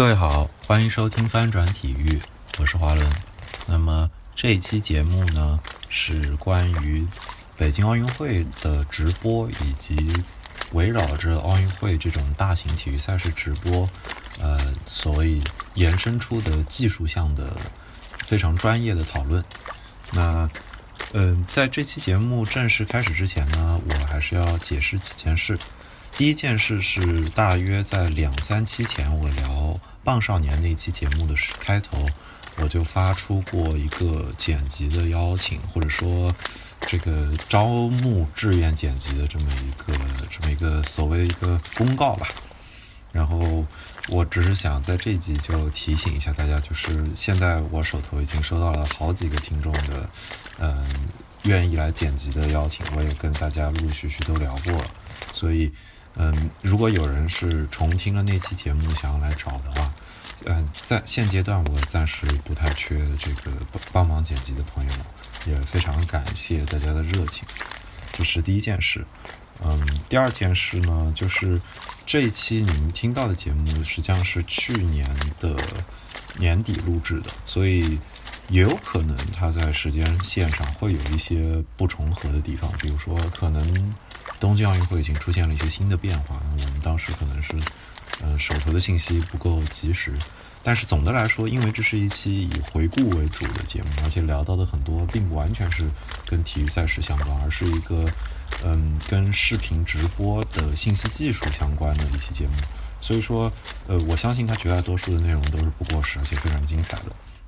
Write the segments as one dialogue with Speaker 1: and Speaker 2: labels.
Speaker 1: 各位好，欢迎收听翻转体育，我是华伦。那么这一期节目呢，是关于北京奥运会的直播，以及围绕着奥运会这种大型体育赛事直播，呃，所以延伸出的技术项的非常专业的讨论。那，嗯，在这期节目正式开始之前呢，我还是要解释几件事。第一件事是，大约在两三期前，我聊棒少年那期节目的开头，我就发出过一个剪辑的邀请，或者说这个招募志愿剪辑的这么一个这么一个所谓的一个公告吧。然后我只是想在这集就提醒一下大家，就是现在我手头已经收到了好几个听众的嗯愿意来剪辑的邀请，我也跟大家陆陆续续都聊过了，所以。嗯，如果有人是重听了那期节目想要来找的话，嗯，在现阶段我暂时不太缺这个帮忙剪辑的朋友，也非常感谢大家的热情，这是第一件事。嗯，第二件事呢，就是这一期你们听到的节目实际上是去年的年底录制的，所以也有可能它在时间线上会有一些不重合的地方，比如说可能。东京奥运会已经出现了一些新的变化，我们当时可能是，呃，手头的信息不够及时。但是总的来说，因为这是一期以回顾为主的节目，而且聊到的很多并不完全是跟体育赛事相关，而是一个，嗯，跟视频直播的信息技术相关的一期节目。所以说，呃，我相信它绝大多数的内容都是不过时，而且非常精彩的。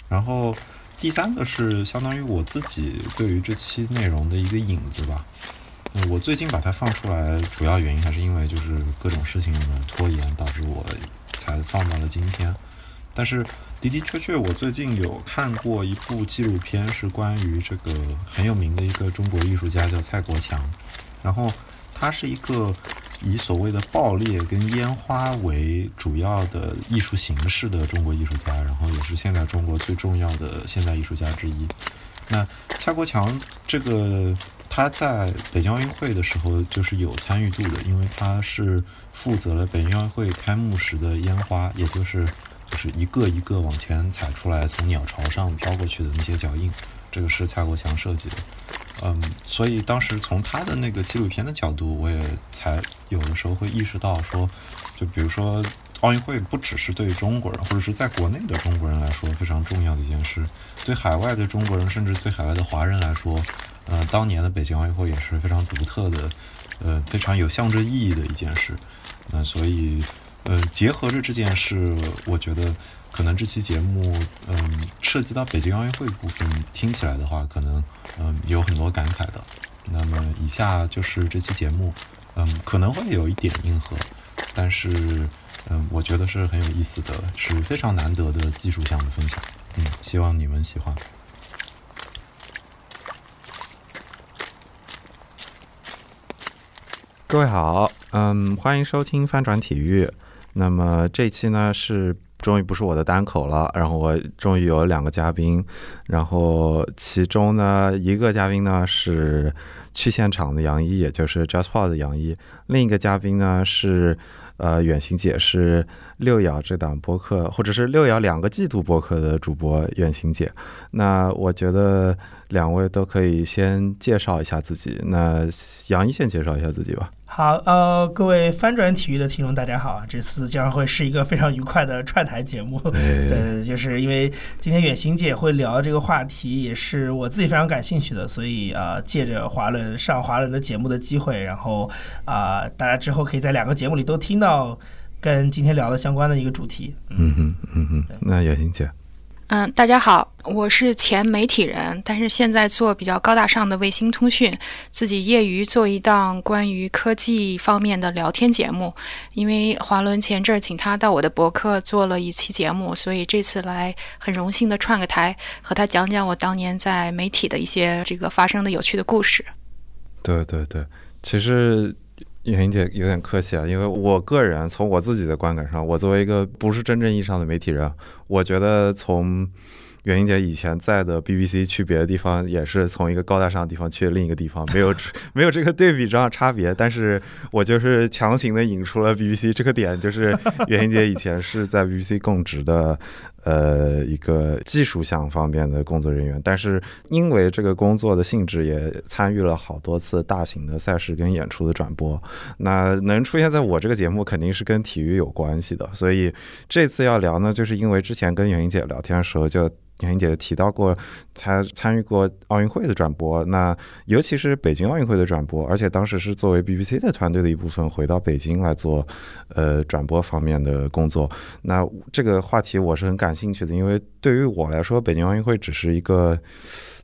Speaker 1: 然后第三个是相当于我自己对于这期内容的一个引子吧。我最近把它放出来，主要原因还是因为就是各种事情的拖延，导致我才放到了今天。但是的的确确，我最近有看过一部纪录片，是关于这个很有名的一个中国艺术家，叫蔡国强。然后他是一个以所谓的爆裂跟烟花为主要的艺术形式的中国艺术家，然后也是现在中国最重要的现代艺术家之一。那蔡国强这个。他在北京奥运会的时候就是有参与度的，因为他是负责了北京奥运会开幕时的烟花，也就是就是一个一个往前踩出来，从鸟巢上飘过去的那些脚印，这个是蔡国强设计的。嗯，所以当时从他的那个纪录片的角度，我也才有的时候会意识到说，就比如说奥运会不只是对中国人或者是在国内的中国人来说非常重要的一件事，对海外的中国人甚至对海外的华人来说。呃，当年的北京奥运会也是非常独特的，呃，非常有象征意义的一件事。那所以，呃，结合着这件事，我觉得可能这期节目，嗯，涉及到北京奥运会部分，听起来的话，可能嗯有很多感慨的。那么以下就是这期节目，嗯，可能会有一点硬核，但是嗯，我觉得是很有意思的，是非常难得的技术项的分享。嗯，希望你们喜欢。
Speaker 2: 各位好，嗯，欢迎收听翻转体育。那么这期呢是终于不是我的单口了，然后我终于有两个嘉宾，然后其中呢一个嘉宾呢是去现场的杨一，也就是 JustPod 的杨一，另一个嘉宾呢是呃远行姐，是六爻这档播客或者是六爻两个季度播客的主播远行姐。那我觉得两位都可以先介绍一下自己。那杨一先介绍一下自己吧。
Speaker 3: 好，呃，各位翻转体育的听众，大家好啊！这次将会是一个非常愉快的串台节目。对，就是因为今天远行姐会聊这个话题，也是我自己非常感兴趣的，所以啊，借着华伦上华伦的节目的机会，然后啊，大家之后可以在两个节目里都听到跟今天聊的相关的一个主题。
Speaker 2: 嗯哼，嗯哼，那远行姐。
Speaker 4: 嗯，大家好，我是前媒体人，但是现在做比较高大上的卫星通讯，自己业余做一档关于科技方面的聊天节目。因为华伦前阵儿请他到我的博客做了一期节目，所以这次来很荣幸的串个台，和他讲讲我当年在媒体的一些这个发生的有趣的故事。
Speaker 2: 对对对，其实。袁英姐有点客气啊，因为我个人从我自己的观感上，我作为一个不是真正意义上的媒体人，我觉得从
Speaker 1: 袁英杰以前在的 BBC 去别的地方，也是从一个高大上的地方去另一个地方，没有 没有这个对比上差别。但是我就是强行的引出了 BBC 这个点，就是袁英杰以前是在 BBC 供职的。呃，一个技术项方面的工作人员，但是因为这个工作的性质，也参与了好多次大型的赛事跟演出的转播。那能出现在我这个节目，肯定是跟体育有关系的。所以这次要聊呢，就是因为之前跟袁英姐聊天的时候就。袁姐提到过，她参与过奥运会的转播，那尤其是北京奥运会的转播，而且当时是作为 BBC 的团队的一部分回到北京来做，呃，转播方面的工作。那这个话题我是很感感兴趣的，因为对于我来说，北京奥运会只是一个。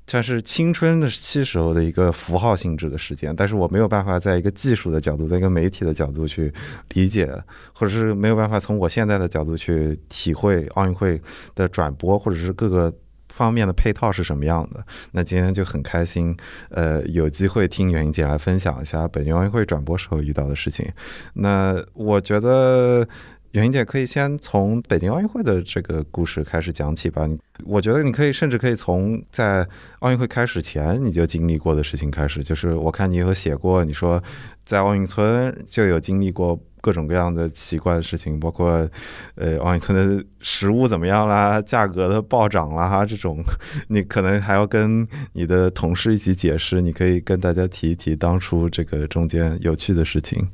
Speaker 1: 像是青春的期时候的一个符号性质的时间，但是我没有办法在一个技术的角度，在一个媒体的角度去理解，或者是没有办法从我现在的角度去体会奥运会的转播，或者是各个方面的配套是什么样的。那今天就很开心，呃，有机会听袁英姐来分享一下北京奥运会转播时候遇到的事情。那我觉得。袁英姐可以先从北京奥运会的这个故事开始讲起吧。我觉得你可以，甚至可以从在奥运会开始前你就经历过的事情开始。就是我看你有写过，你说在奥运村就有经历过各种各样的奇怪的事情，包括呃奥运村的食物怎么样啦，价格的暴涨啦，这种你可能还要跟你的同事一起解释。你可以跟大家提一提当初这个中间有趣的事情。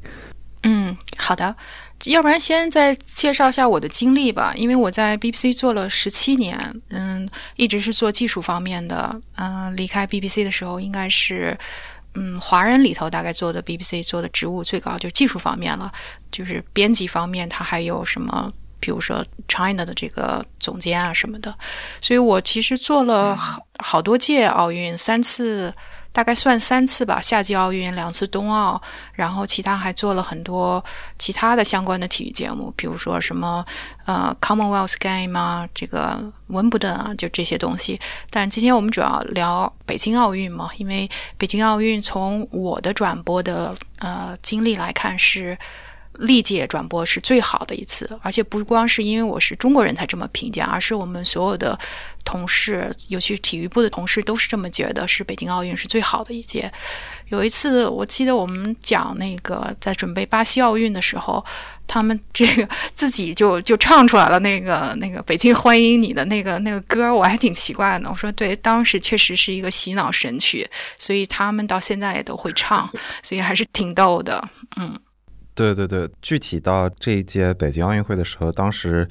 Speaker 4: 嗯，好的。要不然先再介绍一下我的经历吧，因为我在 BBC 做了十七年，嗯，一直是做技术方面的。嗯，离开 BBC 的时候，应该是，嗯，华人里头大概做的 BBC 做的职务最高就是技术方面了，就是编辑方面，他还有什么，比如说 China 的这个总监啊什么的。所以我其实做了好好多届奥运，三次。大概算三次吧，夏季奥运两次冬奥，然后其他还做了很多其他的相关的体育节目，比如说什么呃 Commonwealth Game 啊，这个温布顿啊，就这些东西。但今天我们主要聊北京奥运嘛，因为北京奥运从我的转播的呃经历来看是。历届转播是最好的一次，而且不光是因为我是中国人才这么评价，而是我们所有的同事，尤其体育部的同事都是这么觉得，是北京奥运是最好的一届。有一次，我记得我们讲那个在准备巴西奥运的时候，他们这个自己就就唱出来了那个那个北京欢迎你的那个那个歌，我还挺奇怪的。我说对，当时确实是一个洗脑神曲，所以他们到现在也都会唱，所以还是挺逗的，嗯。
Speaker 1: 对对对，具体到这一届北京奥运会的时候，当时，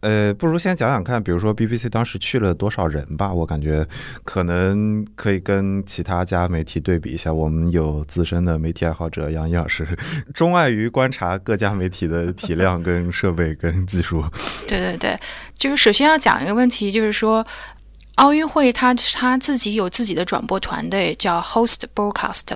Speaker 1: 呃，不如先讲讲看，比如说 BBC 当时去了多少人吧？我感觉可能可以跟其他家媒体对比一下。我们有资深的媒体爱好者杨毅老师，钟爱于观察各家媒体的体量、跟设备、跟技术。
Speaker 4: 对对对，就是首先要讲一个问题，就是说。奥运会，他他自己有自己的转播团队，叫 Host Broadcast。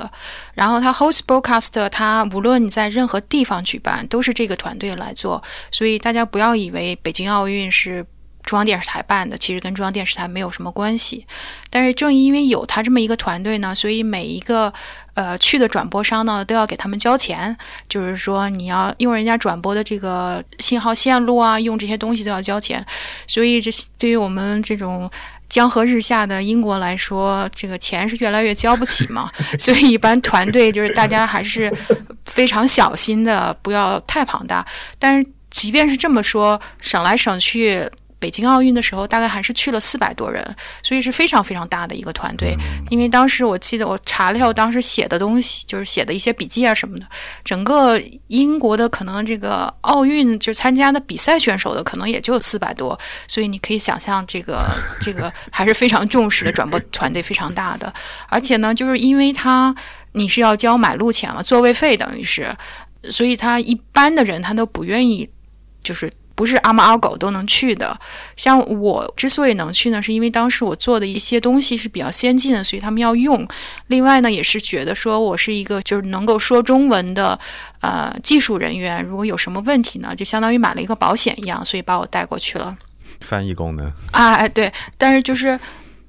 Speaker 4: 然后他 Host Broadcaster，他无论你在任何地方举办，都是这个团队来做。所以大家不要以为北京奥运是中央电视台办的，其实跟中央电视台没有什么关系。但是正因为有他这么一个团队呢，所以每一个呃去的转播商呢，都要给他们交钱。就是说你要用人家转播的这个信号线路啊，用这些东西都要交钱。所以这对于我们这种。江河日下的英国来说，这个钱是越来越交不起嘛，所以一般团队就是大家还是非常小心的，不要太庞大。但是即便是这么说，省来省去。北京奥运的时候，大概还是去了四百多人，所以是非常非常大的一个团队。因为当时我记得我查了一下，我当时写的东西，就是写的一些笔记啊什么的。整个英国的可能这个奥运就参加的比赛选手的可能也就四百多，所以你可以想象这个这个 还是非常重视的转播团队非常大的。而且呢，就是因为他你是要交买路钱了，座位费等于是，所以他一般的人他都不愿意，就是。不是阿猫阿狗都能去的，像我之所以能去呢，是因为当时我做的一些东西是比较先进的，所以他们要用。另外呢，也是觉得说我是一个就是能够说中文的呃技术人员，如果有什么问题呢，就相当于买了一个保险一样，所以把我带过去了。
Speaker 1: 翻译功能
Speaker 4: 啊，哎对，但是就是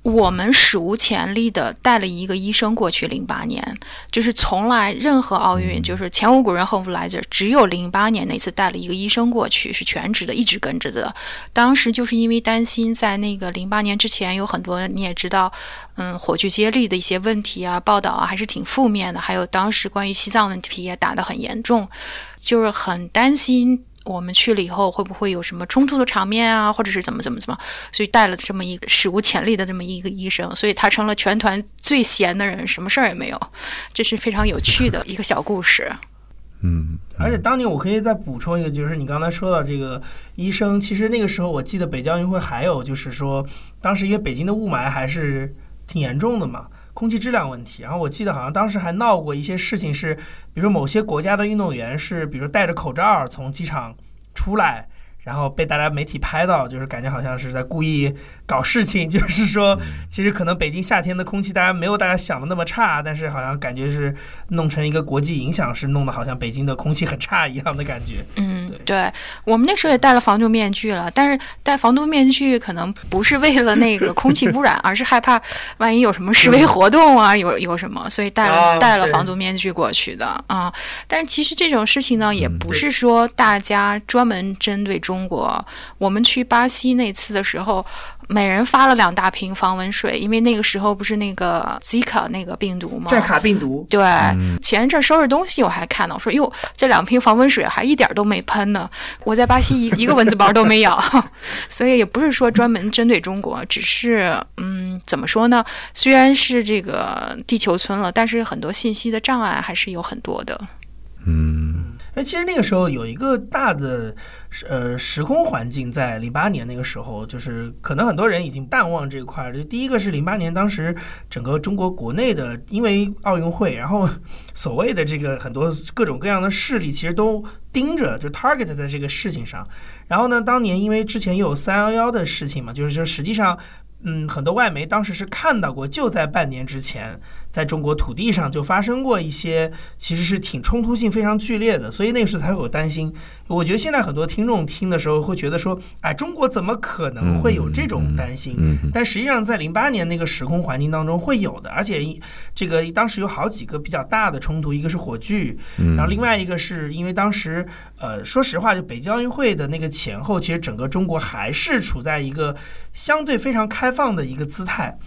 Speaker 4: 我们史无前例的带了一个医生过去，零八年就是从来任何奥运就是前无古人后无来者，只有零八年那次带了一个医生过去，是全职的，一直跟着的。当时就是因为担心在那个零八年之前有很多你也知道，嗯，火炬接力的一些问题啊，报道啊还是挺负面的，还有当时关于西藏问题也打得很严重，就是很担心。我们去了以后会不会有什么冲突的场面啊，或者是怎么怎么怎么？所以带了这么一个史无前例的这么一个医生，所以他成了全团最闲的人，什么事儿也没有。这是非常有趣的一个小故事。
Speaker 1: 嗯，
Speaker 3: 而且当年我可以再补充一个，就是你刚才说到这个医生，其实那个时候我记得北京奥运会还有就是说，当时因为北京的雾霾还是挺严重的嘛。空气质量问题，然后我记得好像当时还闹过一些事情，是比如某些国家的运动员是，比如戴着口罩从机场出来。然后被大家媒体拍到，就是感觉好像是在故意搞事情，就是说，其实可能北京夏天的空气大家没有大家想的那么差，但是好像感觉是弄成一个国际影响，是弄得好像北京的空气很差一样的感觉。
Speaker 4: 嗯，对，我们那时候也戴了防毒面具了，但是戴防毒面具可能不是为了那个空气污染，而是害怕万一有什么示威活动啊，有有什么，所以戴了戴了防毒面具过去的啊。但是其实这种事情呢，也不是说大家专门针对中。中国，我们去巴西那次的时候，每人发了两大瓶防蚊水，因为那个时候不是那个 Zika 那个病毒吗？
Speaker 5: 寨卡病毒。
Speaker 4: 对，前一阵收拾东西，我还看到说，哟，这两瓶防蚊水还一点都没喷呢。我在巴西一 一个蚊子包都没咬，所以也不是说专门针对中国，只是嗯，怎么说呢？虽然是这个地球村了，但是很多信息的障碍还是有很多的。
Speaker 1: 嗯。
Speaker 3: 哎，其实那个时候有一个大的呃时空环境，在零八年那个时候，就是可能很多人已经淡忘这一块儿。就第一个是零八年，当时整个中国国内的因为奥运会，然后 所谓的这个很多各种各样的势力，其实都盯着就 target 在这个事情上。然后呢，当年因为之前又有三幺幺的事情嘛，就是说实际上。嗯，很多外媒当时是看到过，就在半年之前，在中国土地上就发生过一些，其实是挺冲突性非常剧烈的，所以那个时候才会有担心。我觉得现在很多听众听的时候会觉得说，哎，中国怎么可能会有这种担心？但实际上在零八年那个时空环境当中会有的，而且这个当时有好几个比较大的冲突，一个是火炬，然后另外一个是因为当时，呃，说实话，就北京奥运会的那个前后，其实整个中国还是处在一个相对非常开放的一个姿态。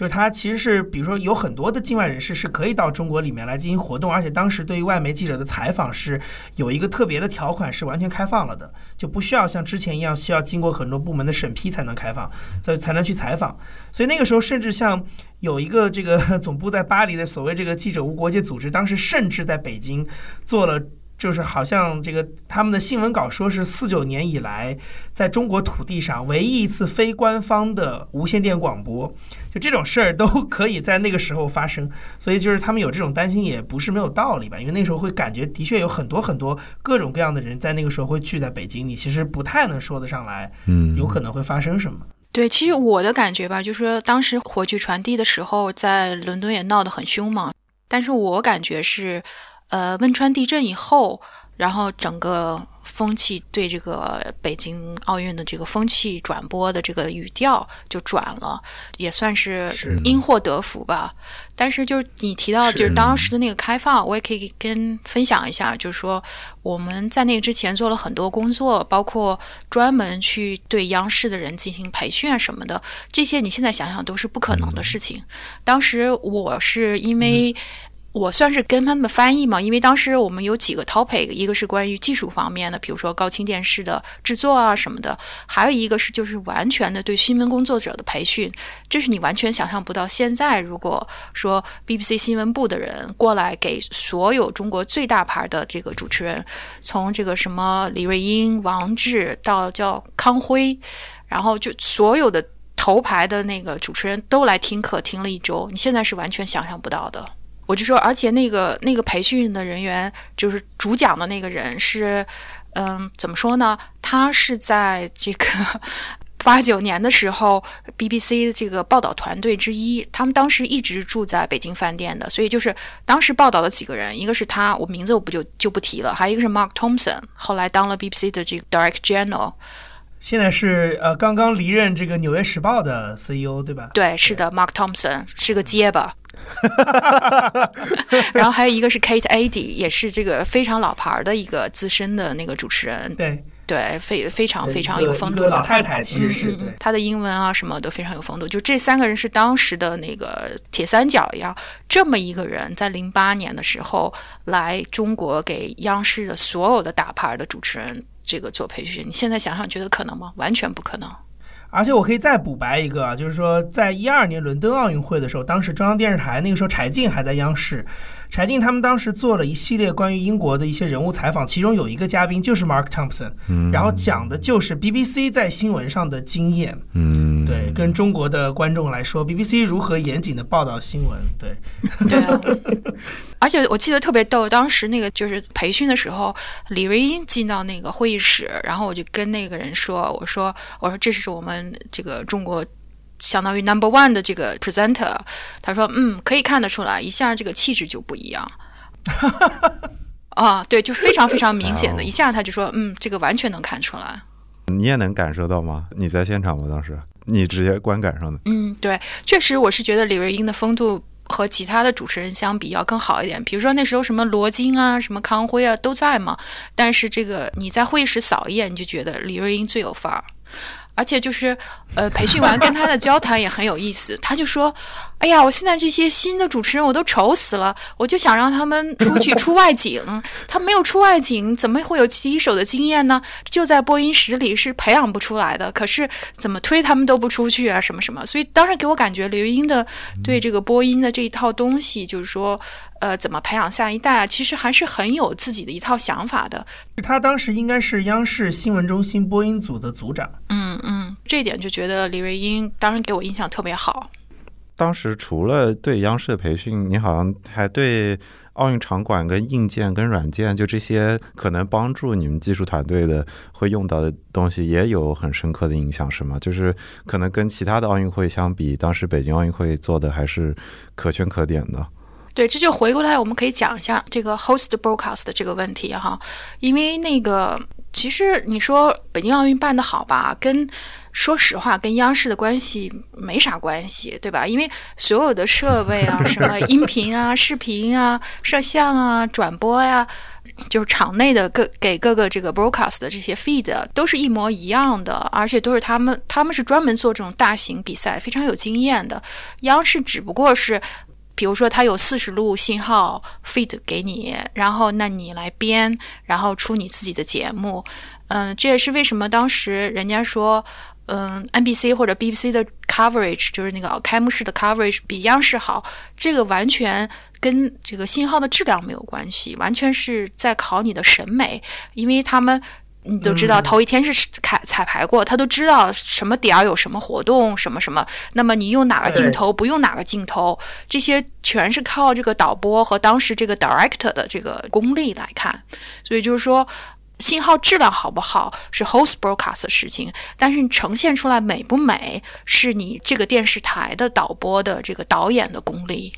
Speaker 3: 就是它其实是，比如说有很多的境外人士是可以到中国里面来进行活动，而且当时对于外媒记者的采访是有一个特别的条款，是完全开放了的，就不需要像之前一样需要经过很多部门的审批才能开放，才才能去采访。所以那个时候，甚至像有一个这个 总部在巴黎的所谓这个记者无国界组织，当时甚至在北京做了。就是好像这个他们的新闻稿说是四九年以来在中国土地上唯一一次非官方的无线电广播，就这种事儿都 可以在那个时候发生，所以就是他们有这种担心也不是没有道理吧？因为那时候会感觉的确有很多很多各种各样的人在那个时候会聚在北京，你其实不太能说得上来，嗯，有可能会发生什么？
Speaker 4: 对，其实我的感觉吧，就是说当时火炬传递的时候，在伦敦也闹得很凶嘛，但是我感觉是。呃，汶川地震以后，然后整个风气对这个北京奥运的这个风气转播的这个语调就转了，也算是因祸得福吧。但是就是你提到就是当时的那个开放，我也可以跟分享一下，就是说我们在那个之前做了很多工作，包括专门去对央视的人进行培训啊什么的，这些你现在想想都是不可能的事情。当时我是因为。我算是跟他们翻译嘛，因为当时我们有几个 topic，一个是关于技术方面的，比如说高清电视的制作啊什么的，还有一个是就是完全的对新闻工作者的培训，这是你完全想象不到。现在如果说 BBC 新闻部的人过来给所有中国最大牌的这个主持人，从这个什么李瑞英、王志到叫康辉，然后就所有的头牌的那个主持人都来听课，听了一周，你现在是完全想象不到的。我就说，而且那个那个培训的人员，就是主讲的那个人是，嗯，怎么说呢？他是在这个 八九年的时候，BBC 的这个报道团队之一，他们当时一直住在北京饭店的，所以就是当时报道的几个人，一个是他，我名字我不就就不提了，还有一个是 Mark Thompson，后来当了 BBC 的这个 Direct General。
Speaker 3: 现在是呃刚刚离任这个《纽约时报》的 CEO 对吧？
Speaker 4: 对，是的，Mark Thompson 是个结巴。然后还有一个是 Kate Adie，也是这个非常老牌的一个资深的那个主持人。
Speaker 3: 对
Speaker 4: 对，非非常非常有风度的
Speaker 3: 老太太，其实是
Speaker 4: 对她的英文啊什么都非常有风度。就这三个人是当时的那个铁三角一样，这么一个人在零八年的时候来中国给央视的所有的大牌的主持人这个做培训，你现在想想觉得可能吗？完全不可能。
Speaker 3: 而且我可以再补白一个，就是说，在一二年伦敦奥运会的时候，当时中央电视台那个时候柴静还在央视。柴静他们当时做了一系列关于英国的一些人物采访，其中有一个嘉宾就是 Mark Thompson，然后讲的就是 BBC 在新闻上的经验，
Speaker 1: 嗯，
Speaker 3: 对，跟中国的观众来说，BBC 如何严谨的报道新闻，对，
Speaker 4: 对啊，而且我记得特别逗，当时那个就是培训的时候，李瑞英进到那个会议室，然后我就跟那个人说，我说，我说这是我们这个中国。相当于 number one 的这个 presenter，他说：“嗯，可以看得出来，一下这个气质就不一样。”啊，对，就非常非常明显的，一下他就说：“嗯，这个完全能看出来。”
Speaker 1: 你也能感受到吗？你在现场吗？当时你直接观感上的？
Speaker 4: 嗯，对，确实，我是觉得李瑞英的风度和其他的主持人相比要更好一点。比如说那时候什么罗京啊、什么康辉啊都在嘛，但是这个你在会议室扫一眼，你就觉得李瑞英最有范儿。而且就是，呃，培训完跟他的交谈也很有意思。他就说：“哎呀，我现在这些新的主持人我都愁死了，我就想让他们出去 出外景。他没有出外景，怎么会有第一手的经验呢？就在播音室里是培养不出来的。可是怎么推他们都不出去啊，什么什么。所以当时给我感觉，刘英的对这个播音的这一套东西，就是说。”呃，怎么培养下一代啊？其实还是很有自己的一套想法的。
Speaker 3: 他当时应该是央视新闻中心播音组的组长。
Speaker 4: 嗯嗯，这一点就觉得李瑞英当时给我印象特别好。
Speaker 1: 当时除了对央视的培训，你好像还对奥运场馆跟硬件跟软件，就这些可能帮助你们技术团队的会用到的东西，也有很深刻的影响，是吗？就是可能跟其他的奥运会相比，当时北京奥运会做的还是可圈可点的。
Speaker 4: 对，这就回过来，我们可以讲一下这个 host broadcast 的这个问题哈，因为那个其实你说北京奥运办得好吧，跟说实话跟央视的关系没啥关系，对吧？因为所有的设备啊，什么音频啊、视频啊、摄像啊、转播呀，就是场内的各给各个这个 broadcast 的这些 feed 都是一模一样的，而且都是他们他们是专门做这种大型比赛，非常有经验的。央视只不过是。比如说，它有四十路信号 feed 给你，然后那你来编，然后出你自己的节目。嗯，这也是为什么当时人家说，嗯，NBC 或者 BBC 的 coverage 就是那个开幕式的 coverage 比央视好。这个完全跟这个信号的质量没有关系，完全是在考你的审美，因为他们。你就知道，头一天是彩彩排过，他都知道什么点儿有什么活动，什么什么。那么你用哪个镜头，不用哪个镜头，这些全是靠这个导播和当时这个 director 的这个功力来看。所以就是说，信号质量好不好是 host broadcast 的事情，但是你呈现出来美不美，是你这个电视台的导播的这个导演的功力。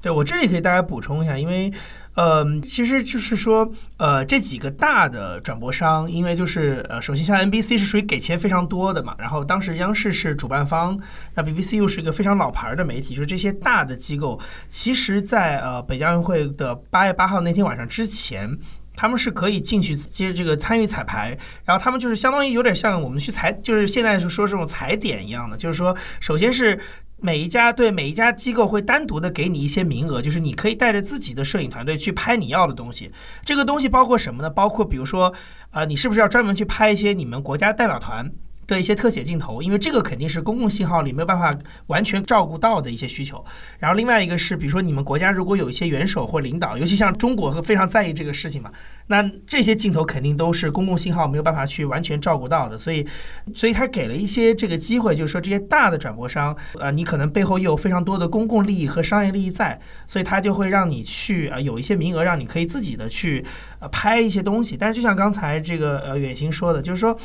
Speaker 3: 对我这里可以大家补充一下，因为。呃，其实就是说，呃，这几个大的转播商，因为就是呃，首先像 NBC 是属于给钱非常多的嘛，然后当时央视是主办方，那 BBC 又是一个非常老牌的媒体，就是这些大的机构，其实，在呃北京奥运会的八月八号那天晚上之前，他们是可以进去接这个参与彩排，然后他们就是相当于有点像我们去踩，就是现在是说这种踩点一样的，就是说，首先是。每一家对每一家机构会单独的给你一些名额，就是你可以带着自己的摄影团队去拍你要的东西。这个东西包括什么呢？包括比如说，呃，你是不是要专门去拍一些你们国家代表团？的一些特写镜头，因为这个肯定是公共信号里没有办法完全照顾到的一些需求。然后另外一个是，比如说你们国家如果有一些元首或领导，尤其像中国和非常在意这个事情嘛，那这些镜头肯定都是公共信号没有办法去完全照顾到的。所以，所以他给了一些这个机会，就是说这些大的转播商，呃，你可能背后又有非常多的公共利益和商业利益在，所以他就会让你去呃有一些名额，让你可以自己的去呃拍一些东西。但是就像刚才这个呃远行说的，就是说。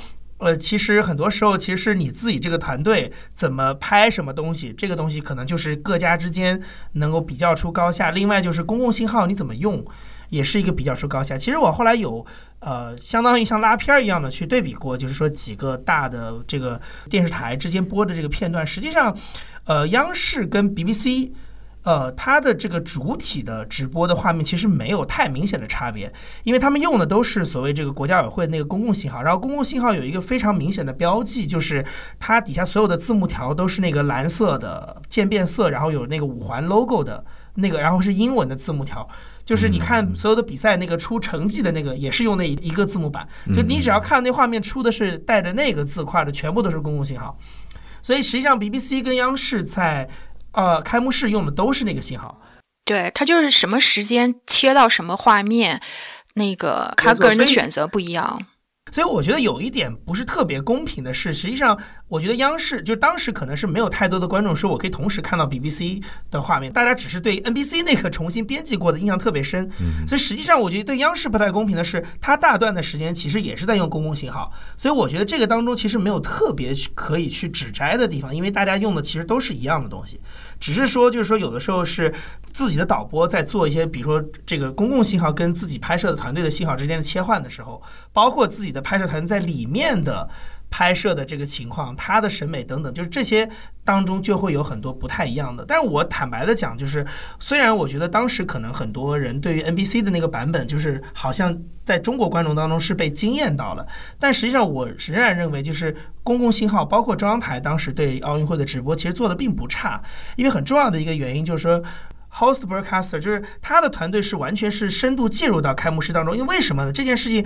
Speaker 3: 呃，其实很多时候，其实你自己这个团队怎么拍什么东西，这个东西可能就是各家之间能够比较出高下。另外就是公共信号你怎么用，也是一个比较出高下。其实我后来有呃，相当于像拉片儿一样的去对比过，就是说几个大的这个电视台之间播的这个片段，实际上，呃，央视跟 BBC。呃，它的这个主体的直播的画面其实没有太明显的差别，因为他们用的都是所谓这个国家委会那个公共信号，然后公共信号有一个非常明显的标记，就是它底下所有的字幕条都是那个蓝色的渐变色，然后有那个五环 logo 的那个，然后是英文的字幕条，就是你看所有的比赛那个出成绩的那个也是用那一个字幕板，就你只要看那画面出的是带着那个字块的，全部都是公共信号，所以实际上 BBC 跟央视在。呃，开幕式用的都是那个信号，
Speaker 4: 对，它就是什么时间切到什么画面，那个他个人的选择不一样。
Speaker 3: 所以我觉得有一点不是特别公平的是，实际上我觉得央视就当时可能是没有太多的观众说我可以同时看到 BBC 的画面，大家只是对 NBC 那个重新编辑过的印象特别深。所以实际上我觉得对央视不太公平的是，它大段的时间其实也是在用公共信号，所以我觉得这个当中其实没有特别可以去指摘的地方，因为大家用的其实都是一样的东西。只是说，就是说，有的时候是自己的导播在做一些，比如说这个公共信号跟自己拍摄的团队的信号之间的切换的时候，包括自己的拍摄团队在里面的。拍摄的这个情况，他的审美等等，就是这些当中就会有很多不太一样的。但是我坦白的讲，就是虽然我觉得当时可能很多人对于 NBC 的那个版本，就是好像在中国观众当中是被惊艳到了，但实际上我仍然认为，就是公共信号包括中央台当时对奥运会的直播其实做的并不差，因为很重要的一个原因就是说，host broadcaster 就是他的团队是完全是深度介入到开幕式当中，因为为什么呢？这件事情。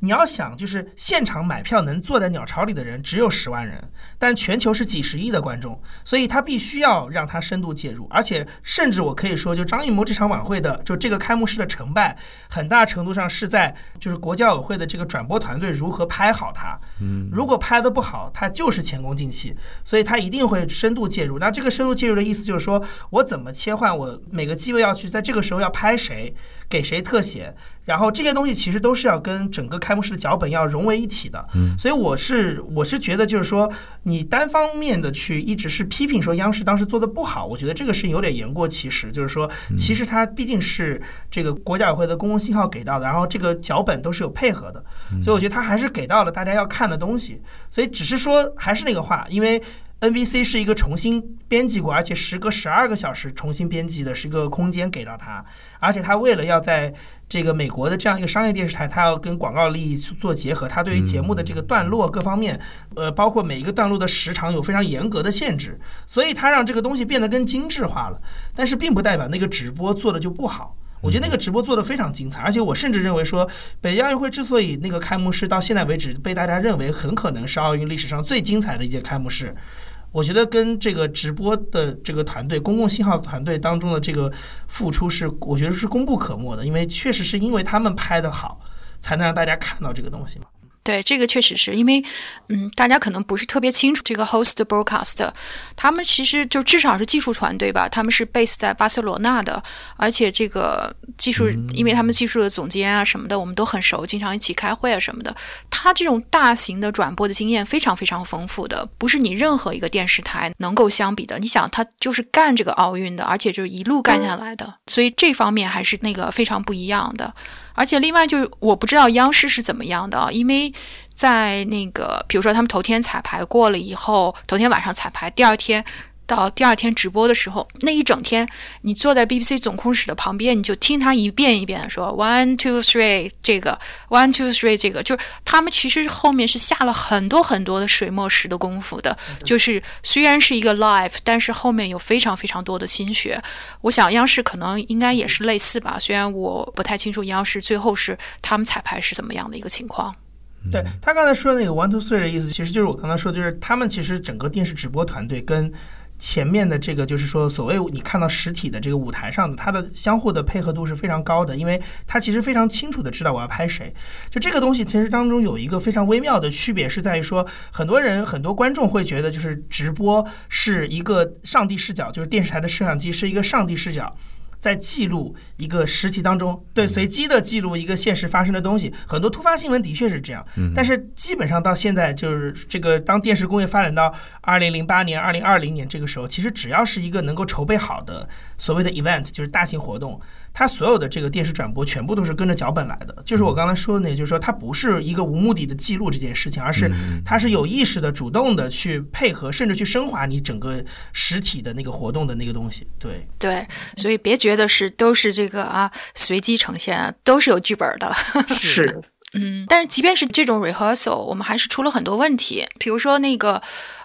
Speaker 3: 你要想，就是现场买票能坐在鸟巢里的人只有十万人，但全球是几十亿的观众，所以他必须要让他深度介入，而且甚至我可以说，就张艺谋这场晚会的，就这个开幕式的成败，很大程度上是在就是国家委会的这个转播团队如何拍好它。嗯，如果拍的不好，他就是前功尽弃，所以他一定会深度介入。那这个深度介入的意思就是说我怎么切换，我每个机位要去在这个时候要拍谁，给谁特写。然后这些东西其实都是要跟整个开幕式的脚本要融为一体的，所以我是我是觉得就是说你单方面的去一直是批评说央视当时做的不好，我觉得这个是有点言过其实，就是说其实它毕竟是这个国家委会的公共信号给到的，然后这个脚本都是有配合的，所以我觉得它还是给到了大家要看的东西，所以只是说还是那个话，因为。NBC 是一个重新编辑过，而且时隔十二个小时重新编辑的，是一个空间给到他。而且他为了要在这个美国的这样一个商业电视台，他要跟广告利益去做结合，他对于节目的这个段落各方面，呃，包括每一个段落的时长有非常严格的限制，所以他让这个东西变得更精致化了。但是并不代表那个直播做的就不好。我觉得那个直播做的非常精彩，而且我甚至认为说，北京奥运会之所以那个开幕式到现在为止被大家认为很可能是奥运历史上最精彩的一届开幕式。我觉得跟这个直播的这个团队、公共信号团队当中的这个付出是，我觉得是功不可没的，因为确实是因为他们拍的好，才能让大家看到这个东西嘛。
Speaker 4: 对，这个确实是因为，嗯，大家可能不是特别清楚这个 host broadcast，他们其实就至少是技术团队吧，他们是 base 在巴塞罗那的，而且这个技术，因为他们技术的总监啊什么的，我们都很熟，经常一起开会啊什么的。他这种大型的转播的经验非常非常丰富的，不是你任何一个电视台能够相比的。你想，他就是干这个奥运的，而且就是一路干下来的，所以这方面还是那个非常不一样的。而且另外就是，我不知道央视是怎么样的，因为在那个，比如说他们头天彩排过了以后，头天晚上彩排，第二天。到第二天直播的时候，那一整天，你坐在 BBC 总控室的旁边，你就听他一遍一遍的说 “one two three” 这个 “one two three” 这个，就是他们其实后面是下了很多很多的水墨石的功夫的。就是虽然是一个 live，但是后面有非常非常多的心血。我想央视可能应该也是类似吧，虽然我不太清楚央视最后是他们彩排是怎么样的一个情况。
Speaker 3: 对他刚才说的那个 “one two three” 的意思，其实就是我刚才说，就是他们其实整个电视直播团队跟。前面的这个就是说，所谓你看到实体的这个舞台上的，它的相互的配合度是非常高的，因为它其实非常清楚的知道我要拍谁。就这个东西，其实当中有一个非常微妙的区别，是在于说，很多人很多观众会觉得，就是直播是一个上帝视角，就是电视台的摄像机是一个上帝视角。在记录一个实体当中，对随机的记录一个现实发生的东西，很多突发新闻的确是这样。但是基本上到现在，就是这个当电视工业发展到二零零八年、二零二零年这个时候，其实只要是一个能够筹备好的所谓的 event，就是大型活动。它所有的这个电视转播全部都是跟着脚本来的，就是我刚才说的那，就是说它不是一个无目的的记录这件事情，而是它是有意识的、主动的去配合，甚至去升华你整个实体的那个活动的那个东西。对
Speaker 4: 对，所以别觉得是都是这个啊随机呈现，都是有剧本的。
Speaker 3: 是，
Speaker 4: 嗯，但是即便是这种 rehearsal，我们还是出了很多问题，比如说那个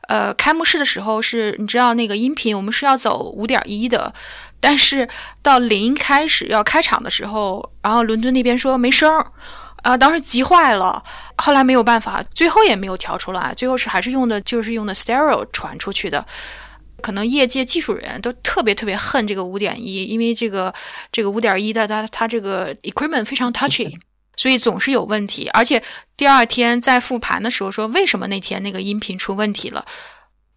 Speaker 4: 呃开幕式的时候是，你知道那个音频我们是要走五点一的。但是到零开始要开场的时候，然后伦敦那边说没声儿，啊，当时急坏了。后来没有办法，最后也没有调出来，最后是还是用的就是用的 stereo 传出去的。可能业界技术人员都特别特别恨这个五点一，因为这个这个五点一的它它这个 equipment 非常 touchy，所以总是有问题。而且第二天在复盘的时候说，为什么那天那个音频出问题了？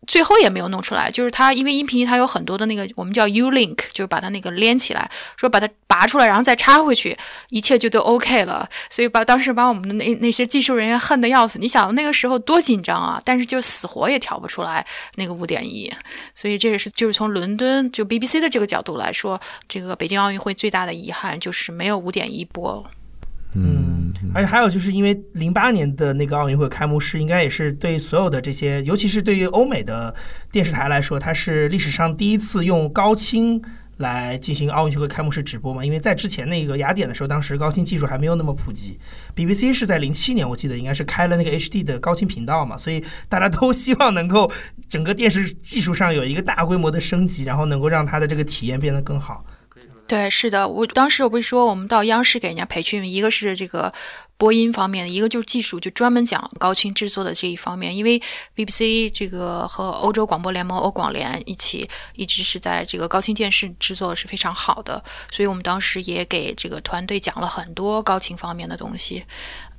Speaker 4: 最后也没有弄出来，就是它，因为音频它有很多的那个，我们叫 U link，就是把它那个连起来，说把它拔出来，然后再插回去，一切就都 OK 了。所以把当时把我们的那那些技术人员恨得要死。你想那个时候多紧张啊，但是就死活也调不出来那个五点一。所以这也是就是从伦敦就 BBC 的这个角度来说，这个北京奥运会最大的遗憾就是没有五点一播。
Speaker 3: 嗯，而且还有就是因为零八年的那个奥运会开幕式，应该也是对所有的这些，尤其是对于欧美的电视台来说，它是历史上第一次用高清来进行奥运会开幕式直播嘛。因为在之前那个雅典的时候，当时高清技术还没有那么普及。BBC 是在零七年，我记得应该是开了那个 HD 的高清频道嘛，所以大家都希望能够整个电视技术上有一个大规模的升级，然后能够让它的这个体验变得更好。
Speaker 4: 对，是的，我当时我不是说我们到央视给人家培训，一个是这个播音方面的，一个就是技术，就专门讲高清制作的这一方面。因为 BBC 这个和欧洲广播联盟欧广联一起，一直是在这个高清电视制作是非常好的，所以我们当时也给这个团队讲了很多高清方面的东西。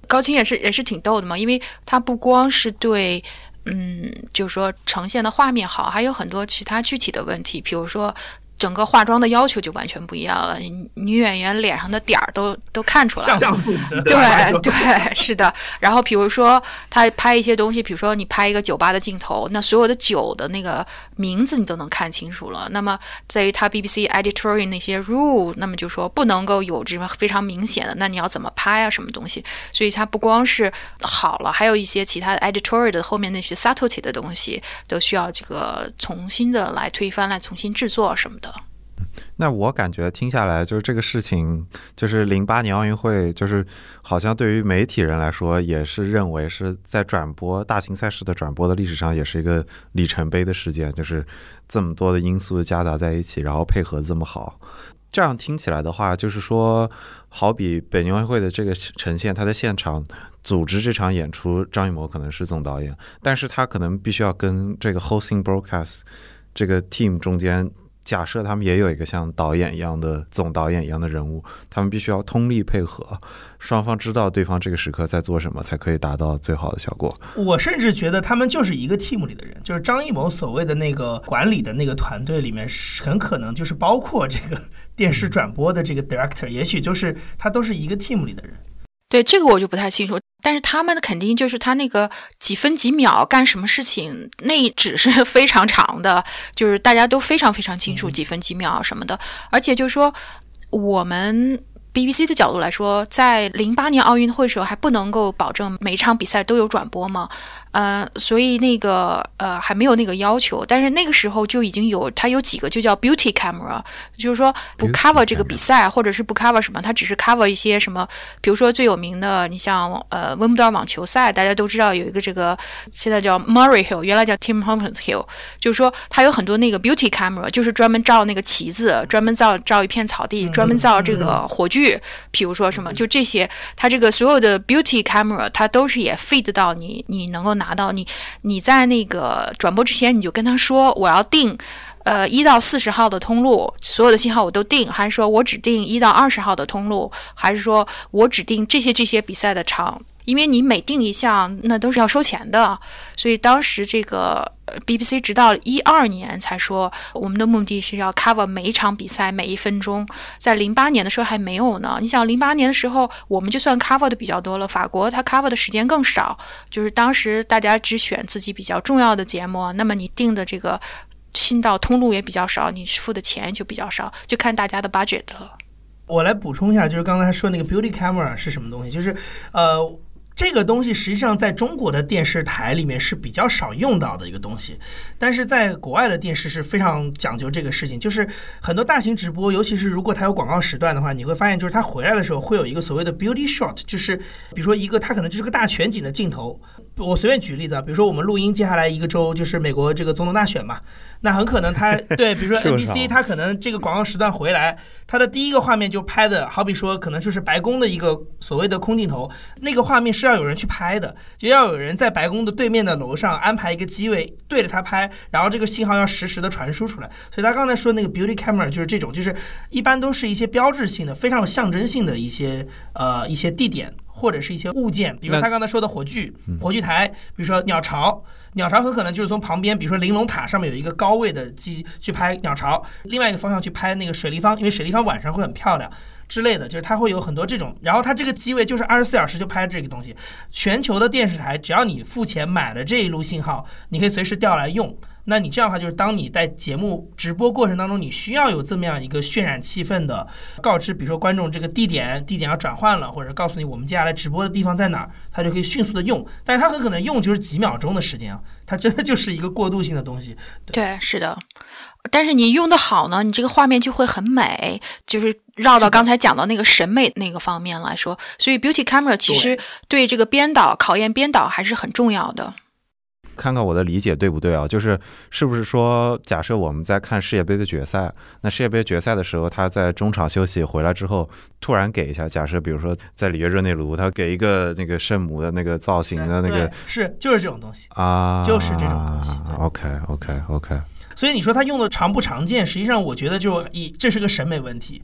Speaker 4: 高清也是也是挺逗的嘛，因为它不光是对，嗯，就是说呈现的画面好，还有很多其他具体的问题，比如说。整个化妆的要求就完全不一样了，女演员脸上的点儿都都看出来了。对对，是的。然后比如说他拍一些东西，比如说你拍一个酒吧的镜头，那所有的酒的那个名字你都能看清楚了。那么在于他 BBC editorial 那些 rule，那么就说不能够有这么非常明显的，那你要怎么拍啊？什么东西？所以它不光是好了，还有一些其他的 editorial 的后面那些 subtlety 的东西，都需要这个重新的来推翻、来重新制作什么的。
Speaker 1: 那我感觉听下来，就是这个事情，就是零八年奥运会，就是好像对于媒体人来说，也是认为是在转播大型赛事的转播的历史上，也是一个里程碑的事件。就是这么多的因素夹杂在一起，然后配合这么好。这样听起来的话，就是说，好比北京奥运会的这个呈现，他在现场组织这场演出，张艺谋可能是总导演，但是他可能必须要跟这个 hosting broadcast 这个 team 中间。假设他们也有一个像导演一样的总导演一样的人物，他们必须要通力配合，双方知道对方这个时刻在做什么，才可以达到最好的效果。
Speaker 3: 我甚至觉得他们就是一个 team 里的人，就是张艺谋所谓的那个管理的那个团队里面，很可能就是包括这个电视转播的这个 director，也许就是他都是一个 team 里的人。
Speaker 4: 对这个我就不太清楚，但是他们肯定就是他那个几分几秒干什么事情，那只是 非常长的，就是大家都非常非常清楚几分几秒什么的，而且就是说我们。BBC 的角度来说，在零八年奥运会时候还不能够保证每场比赛都有转播嘛？呃，所以那个呃还没有那个要求，但是那个时候就已经有，它有几个就叫 beauty camera，就是说不 cover 这个比赛，或者是不 cover 什么，它只是 cover 一些什么，比如说最有名的，你像呃温布顿网球赛，大家都知道有一个这个现在叫 Murray Hill，原来叫 Tim Hortons Hill，就是说它有很多那个 beauty camera，就是专门照那个旗子，专门照照一片草地，专门照这个火炬。比如说什么，就这些，它这个所有的 beauty camera，它都是也 feed 到你，你能够拿拿到你，你在那个转播之前，你就跟他说，我要定，呃，一到四十号的通路，所有的信号我都定，还是说我只定一到二十号的通路，还是说我只定这些这些比赛的场？因为你每定一项，那都是要收钱的，所以当时这个 BBC 直到一二年才说，我们的目的是要 cover 每一场比赛每一分钟。在零八年的时候还没有呢。你想零八年的时候，我们就算 cover 的比较多了，法国它 cover 的时间更少，就是当时大家只选自己比较重要的节目，那么你定的这个。信道通路也比较少，你付的钱就比较少，就看大家的 budget 了。
Speaker 3: 我来补充一下，就是刚才说那个 beauty camera 是什么东西，就是呃。这个东西实际上在中国的电视台里面是比较少用到的一个东西，但是在国外的电视是非常讲究这个事情。就是很多大型直播，尤其是如果它有广告时段的话，你会发现，就是它回来的时候会有一个所谓的 beauty shot，就是比如说一个它可能就是个大全景的镜头。我随便举例子啊，比如说我们录音接下来一个周就是美国这个总统大选嘛，那很可能他 对，比如说 NBC，他可能这个广告时段回来，他的第一个画面就拍的好比说可能就是白宫的一个所谓的空镜头，那个画面是要有人去拍的，就要有人在白宫的对面的楼上安排一个机位对着他拍，然后这个信号要实时的传输出来。所以他刚才说那个 beauty camera 就是这种，就是一般都是一些标志性的、非常有象征性的一些呃一些地点。或者是一些物件，比如他刚才说的火炬、火炬台，比如说鸟巢，鸟巢很可能就是从旁边，比如说玲珑塔上面有一个高位的机去拍鸟巢，另外一个方向去拍那个水立方，因为水立方晚上会很漂亮之类的，就是它会有很多这种，然后它这个机位就是二十四小时就拍这个东西。全球的电视台，只要你付钱买了这一路信号，你可以随时调来用。那你这样的话，就是当你在节目直播过程当中，你需要有这么样一个渲染气氛的告知，比如说观众这个地点，地点要转换了，或者告诉你我们接下来直播的地方在哪儿，它就可以迅速的用。但是它很可能用就是几秒钟的时间啊，它真的就是一个过渡性的东西。
Speaker 4: 对，是的。但是你用的好呢，你这个画面就会很美，就是绕到刚才讲到那个审美那个方面来说，所以 beauty camera 其实对这个编导考验编导还是很重要的。
Speaker 1: 看看我的理解对不对啊？就是是不是说，假设我们在看世界杯的决赛，那世界杯决赛的时候，他在中场休息回来之后，突然给一下，假设比如说在里约热内卢，他给一个那个圣母的那个造型的那个，
Speaker 3: 是就是这种东西
Speaker 1: 啊，
Speaker 3: 就是这种东西。
Speaker 1: OK OK OK。
Speaker 3: 所以你说他用的常不常见？实际上我觉得就一这是个审美问题。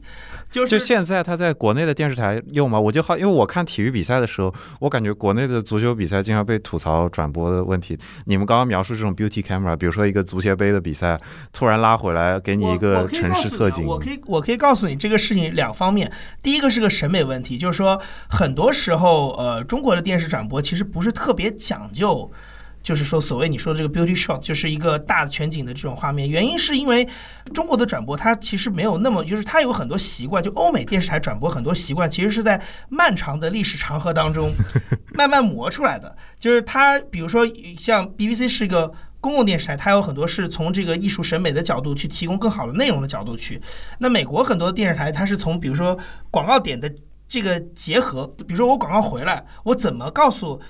Speaker 1: 就现在他在国内的电视台用吗？我就好，因为我看体育比赛的时候，我感觉国内的足球比赛经常被吐槽转播的问题。你们刚刚描述这种 beauty camera，比如说一个足协杯的比赛，突然拉回来给你一个城市特景，
Speaker 3: 我可以我可以告诉你这个事情两方面。第一个是个审美问题，就是说很多时候呃中国的电视转播其实不是特别讲究。就是说，所谓你说的这个 beauty shot，就是一个大全景的这种画面。原因是因为中国的转播它其实没有那么，就是它有很多习惯。就欧美电视台转播很多习惯，其实是在漫长的历史长河当中 慢慢磨出来的。就是它，比如说像 BBC 是一个公共电视台，它有很多是从这个艺术审美的角度去提供更好的内容的角度去。那美国很多电视台，它是从比如说广告点的这个结合，比如说我广告回来，我怎么告诉？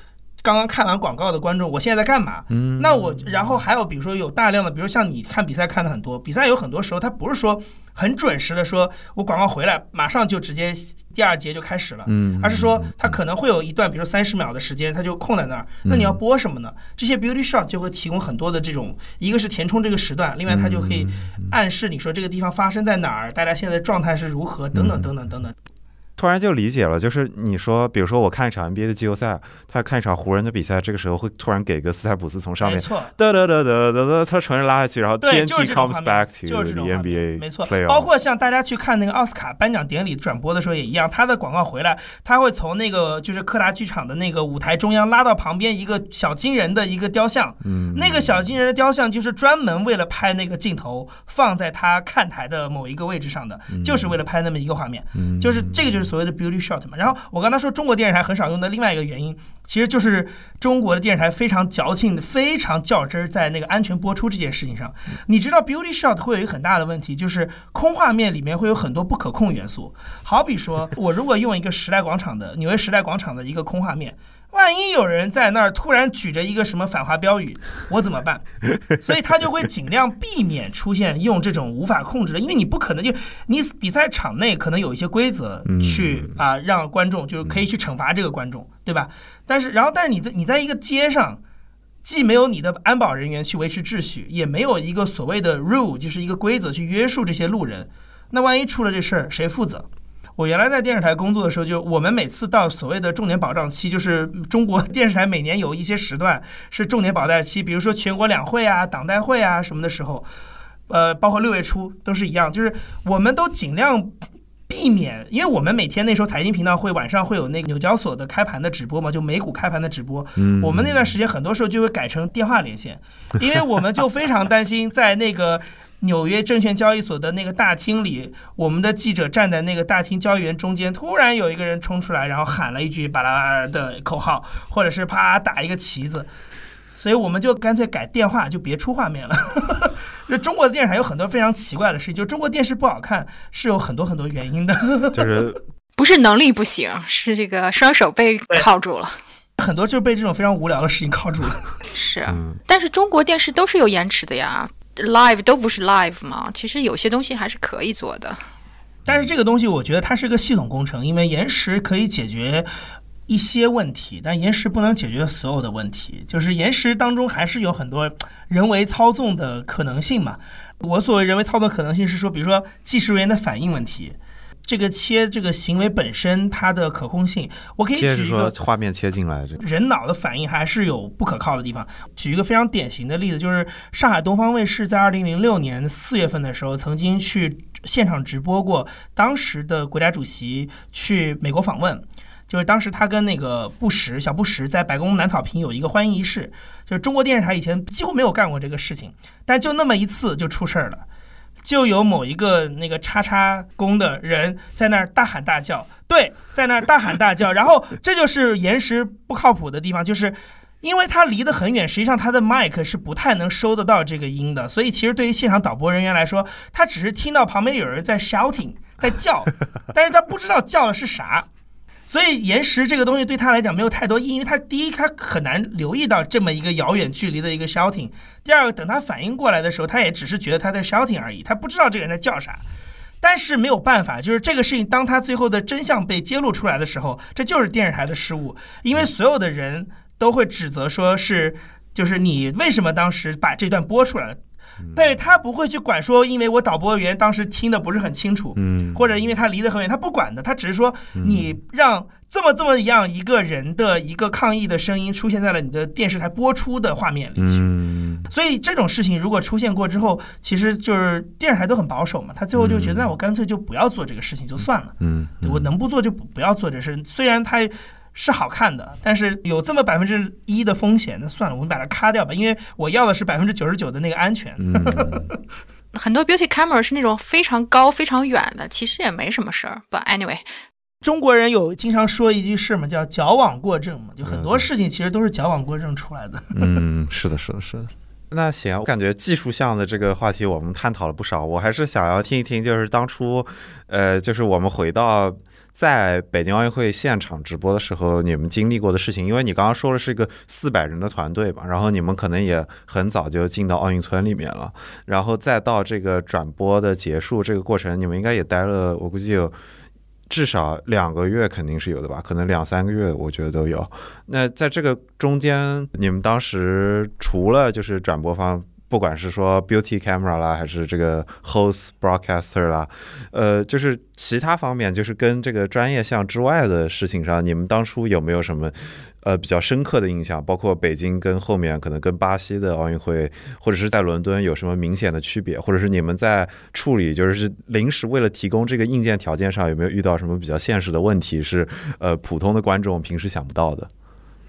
Speaker 3: 刚刚看完广告的观众，我现在在干嘛？嗯，那我然后还有比如说有大量的，比如像你看比赛看的很多，比赛有很多时候它不是说很准时的，说我广告回来马上就直接第二节就开始了，嗯，而是说它可能会有一段，比如说三十秒的时间，它就空在那儿，那你要播什么呢？这些 beauty shot 就会提供很多的这种，一个是填充这个时段，另外它就可以暗示你说这个地方发生在哪儿，大家现在的状态是如何，等等等等等等。
Speaker 1: 突然就理解了，就是你说，比如说我看一场 NBA 的季后赛，他看一场湖人的比赛，这个时候会突然给个斯台普斯从上面，哒哒哒哒哒哒，他承认拉下去，然后 TNT comes back to the NBA，
Speaker 3: 没错，包括像大家去看那个奥斯卡颁奖典礼转播的时候也一样，他的广告回来，他会从那个就是柯达剧场的那个舞台中央拉到旁边一个小金人的一个雕像，嗯，那个小金人的雕像就是专门为了拍那个镜头放在他看台的某一个位置上的，就是为了拍那么一个画面，就是这个就是。所谓的 beauty shot 嘛，然后我刚才说中国电视台很少用的另外一个原因，其实就是中国的电视台非常矫情、非常较真儿在那个安全播出这件事情上。你知道 beauty shot 会有一个很大的问题，就是空画面里面会有很多不可控元素。好比说我如果用一个时代广场的纽约时代广场的一个空画面。万一有人在那儿突然举着一个什么反华标语，我怎么办？所以他就会尽量避免出现用这种无法控制的，因为你不可能就你比赛场内可能有一些规则去啊让观众就是可以去惩罚这个观众，对吧？但是然后但是你在你在一个街上，既没有你的安保人员去维持秩序，也没有一个所谓的 rule 就是一个规则去约束这些路人，那万一出了这事儿，谁负责？我原来在电视台工作的时候，就我们每次到所谓的重点保障期，就是中国电视台每年有一些时段是重点保障期，比如说全国两会啊、党代会啊什么的时候，呃，包括六月初都是一样，就是我们都尽量。避免，因为我们每天那时候财经频道会晚上会有那个纽交所的开盘的直播嘛，就美股开盘的直播。
Speaker 1: 嗯
Speaker 3: 我们那段时间很多时候就会改成电话连线，因为我们就非常担心在那个。纽约证券交易所的那个大厅里，我们的记者站在那个大厅交易员中间，突然有一个人冲出来，然后喊了一句巴拉巴拉的口号，或者是啪打一个旗子，所以我们就干脆改电话，就别出画面了。就中国的电视台有很多非常奇怪的事情，就中国电视不好看是有很多很多原因的。
Speaker 1: 就是
Speaker 4: 不是能力不行，是这个双手被铐住了。
Speaker 3: 很多就是被这种非常无聊的事情铐住了。
Speaker 4: 是但是中国电视都是有延迟的呀，live 都不是 live 嘛。其实有些东西还是可以做的。
Speaker 3: 但是这个东西，我觉得它是个系统工程，因为延时可以解决一些问题，但延时不能解决所有的问题。就是延时当中还是有很多人为操纵的可能性嘛。我所谓人为操纵可能性是说，比如说技术人员的反应问题，这个切这个行为本身它的可控性，我可以
Speaker 1: 接着
Speaker 3: 举一个
Speaker 1: 说画面切进来这个，
Speaker 3: 人脑的反应还是有不可靠的地方。举一个非常典型的例子，就是上海东方卫视在二零零六年四月份的时候，曾经去现场直播过当时的国家主席去美国访问。就是当时他跟那个布什小布什在白宫南草坪有一个欢迎仪式，就是中国电视台以前几乎没有干过这个事情，但就那么一次就出事儿了。就有某一个那个叉叉宫的人在那儿大喊大叫，对，在那儿大喊大叫，然后这就是延时不靠谱的地方，就是因为它离得很远，实际上它的麦克是不太能收得到这个音的，所以其实对于现场导播人员来说，他只是听到旁边有人在 shouting 在叫，但是他不知道叫的是啥。所以延时这个东西对他来讲没有太多意义，因为他第一他很难留意到这么一个遥远距离的一个 shouting，第二个等他反应过来的时候，他也只是觉得他在 shouting 而已，他不知道这个人在叫啥。但是没有办法，就是这个事情，当他最后的真相被揭露出来的时候，这就是电视台的失误，因为所有的人都会指责说是，就是你为什么当时把这段播出来了。对他不会去管说，因为我导播员当时听的不是很清楚，
Speaker 1: 嗯，
Speaker 3: 或者因为他离得很远，他不管的，他只是说你让这么这么样一个人的一个抗议的声音出现在了你的电视台播出的画面里去。
Speaker 1: 嗯，
Speaker 3: 所以这种事情如果出现过之后，其实就是电视台都很保守嘛，他最后就觉得，那我干脆就不要做这个事情就算了，
Speaker 1: 嗯，
Speaker 3: 我能不做就不不要做这事。虽然它是好看的，但是有这么百分之一的风险，那算了，我们把它咔掉吧，因为我要的是百分之九十九的那个安全。
Speaker 1: 嗯，
Speaker 4: 很多 beauty camera 是那种非常高、非常远的，其实也没什么事儿。But anyway，
Speaker 3: 中国人有经常说一句事嘛，叫矫枉过正嘛，就很多
Speaker 1: 嗯
Speaker 3: 事情其实都是矫枉过正出来的。
Speaker 1: 嗯，是的，是的，是的。那行，我感觉技术项的这个话题我们探讨了不少，我还是想要听一听，就是当初，呃，就是我们回到在北京奥运会现场直播的时候，你们经历过的事情。因为你刚刚说的是一个四百人的团队吧，然后你们可能也很早就进到奥运村里面了，然后再到这个转播的结束这个过程，你们应该也待了，我估计有。至少两个月肯定是有的吧，可能两三个月我觉得都有。那在这个中间，你们当时除了就是转播方，不管是说 beauty camera 啦，还是这个 host broadcaster 啦，呃，就是其他方面，就是跟这个专业项之外的事情上，你们当初有没有什么呃比较深刻的印象？包括北京跟后面可能跟巴西的奥运会，或者是在伦敦有什么明显的区别？或者是你们在处理就是临时为了提供这个硬件条件上，有没有遇到什么比较现实的问题？是呃普通的观众平时想不到的？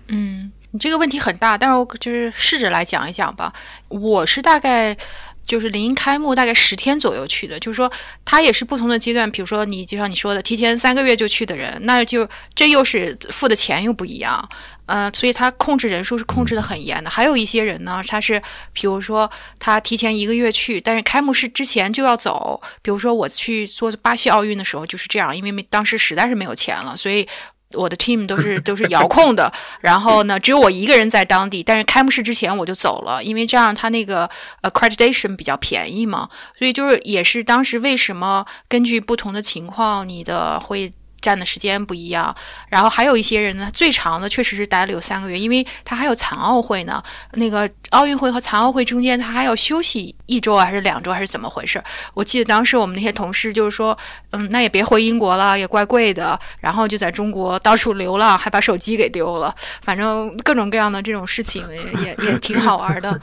Speaker 4: 嗯，你这个问题很大，但是我就是试着来讲一讲吧。我是大概就是临开幕大概十天左右去的，就是说它也是不同的阶段。比如说你就像你说的，提前三个月就去的人，那就这又是付的钱又不一样，呃，所以他控制人数是控制的很严的。还有一些人呢，他是比如说他提前一个月去，但是开幕式之前就要走。比如说我去做巴西奥运的时候就是这样，因为当时实在是没有钱了，所以。我的 team 都是 都是遥控的，然后呢，只有我一个人在当地。但是开幕式之前我就走了，因为这样他那个 accreditation 比较便宜嘛，所以就是也是当时为什么根据不同的情况，你的会占的时间不一样。然后还有一些人呢，最长的确实是待了有三个月，因为他还有残奥会呢。那个奥运会和残奥会中间他还要休息一周还是两周还是怎么回事？我记得当时我们那些同事就是说，嗯，那也别回英国了，也怪贵的，然后就在中国到处流浪，还把手机给丢了，反正各种各样的这种事情也也也挺好玩的。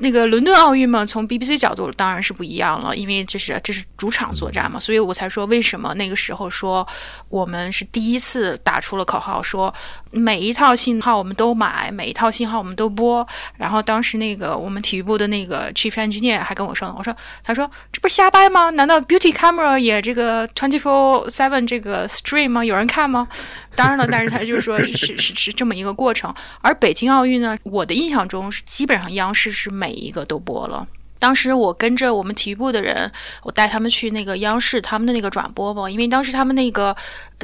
Speaker 4: 那个伦敦奥运嘛，从 BBC 角度当然是不一样了，因为这是这是主场作战嘛，所以我才说为什么那个时候说我们是第一次打出了口号，说每一套信号我们都买，每一套信号我们都播。然后当时那个我们体育部的那个 Chief Engineer 还跟我说呢，我说他说这不是瞎掰吗？难道 Beauty Camera 也这个 Twenty Four Seven 这个 Stream 吗？有人看吗？当然了，但是他就是说是是是这么一个过程。而北京奥运呢，我的印象中是基本上央视是每一个都播了。当时我跟着我们体育部的人，我带他们去那个央视他们的那个转播嘛，因为当时他们那个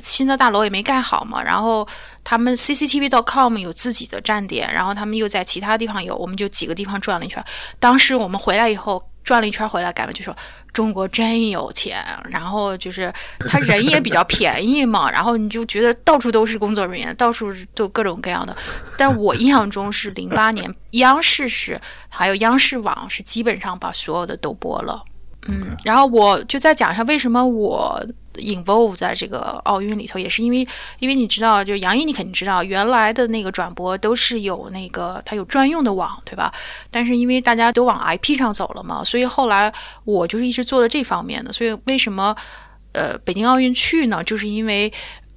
Speaker 4: 新的大楼也没盖好嘛，然后他们 CCTV.com 有自己的站点，然后他们又在其他地方有，我们就几个地方转了一圈。当时我们回来以后转了一圈回来，感觉就说中国真有钱，然后就是 他人也比较便宜嘛，然后你就觉得到处都是工作人员，到处都各种各样的。但我印象中是零八年 央视是还有央视网是基本上把所有的都播了。嗯，然后我就再讲一下为什么我 involve 在这个奥运里头，也是因为，因为你知道，就杨毅，你肯定知道，原来的那个转播都是有那个它有专用的网，对吧？但是因为大家都往 IP 上走了嘛，所以后来我就是一直做了这方面的。所以为什么呃北京奥运去呢？就是因为。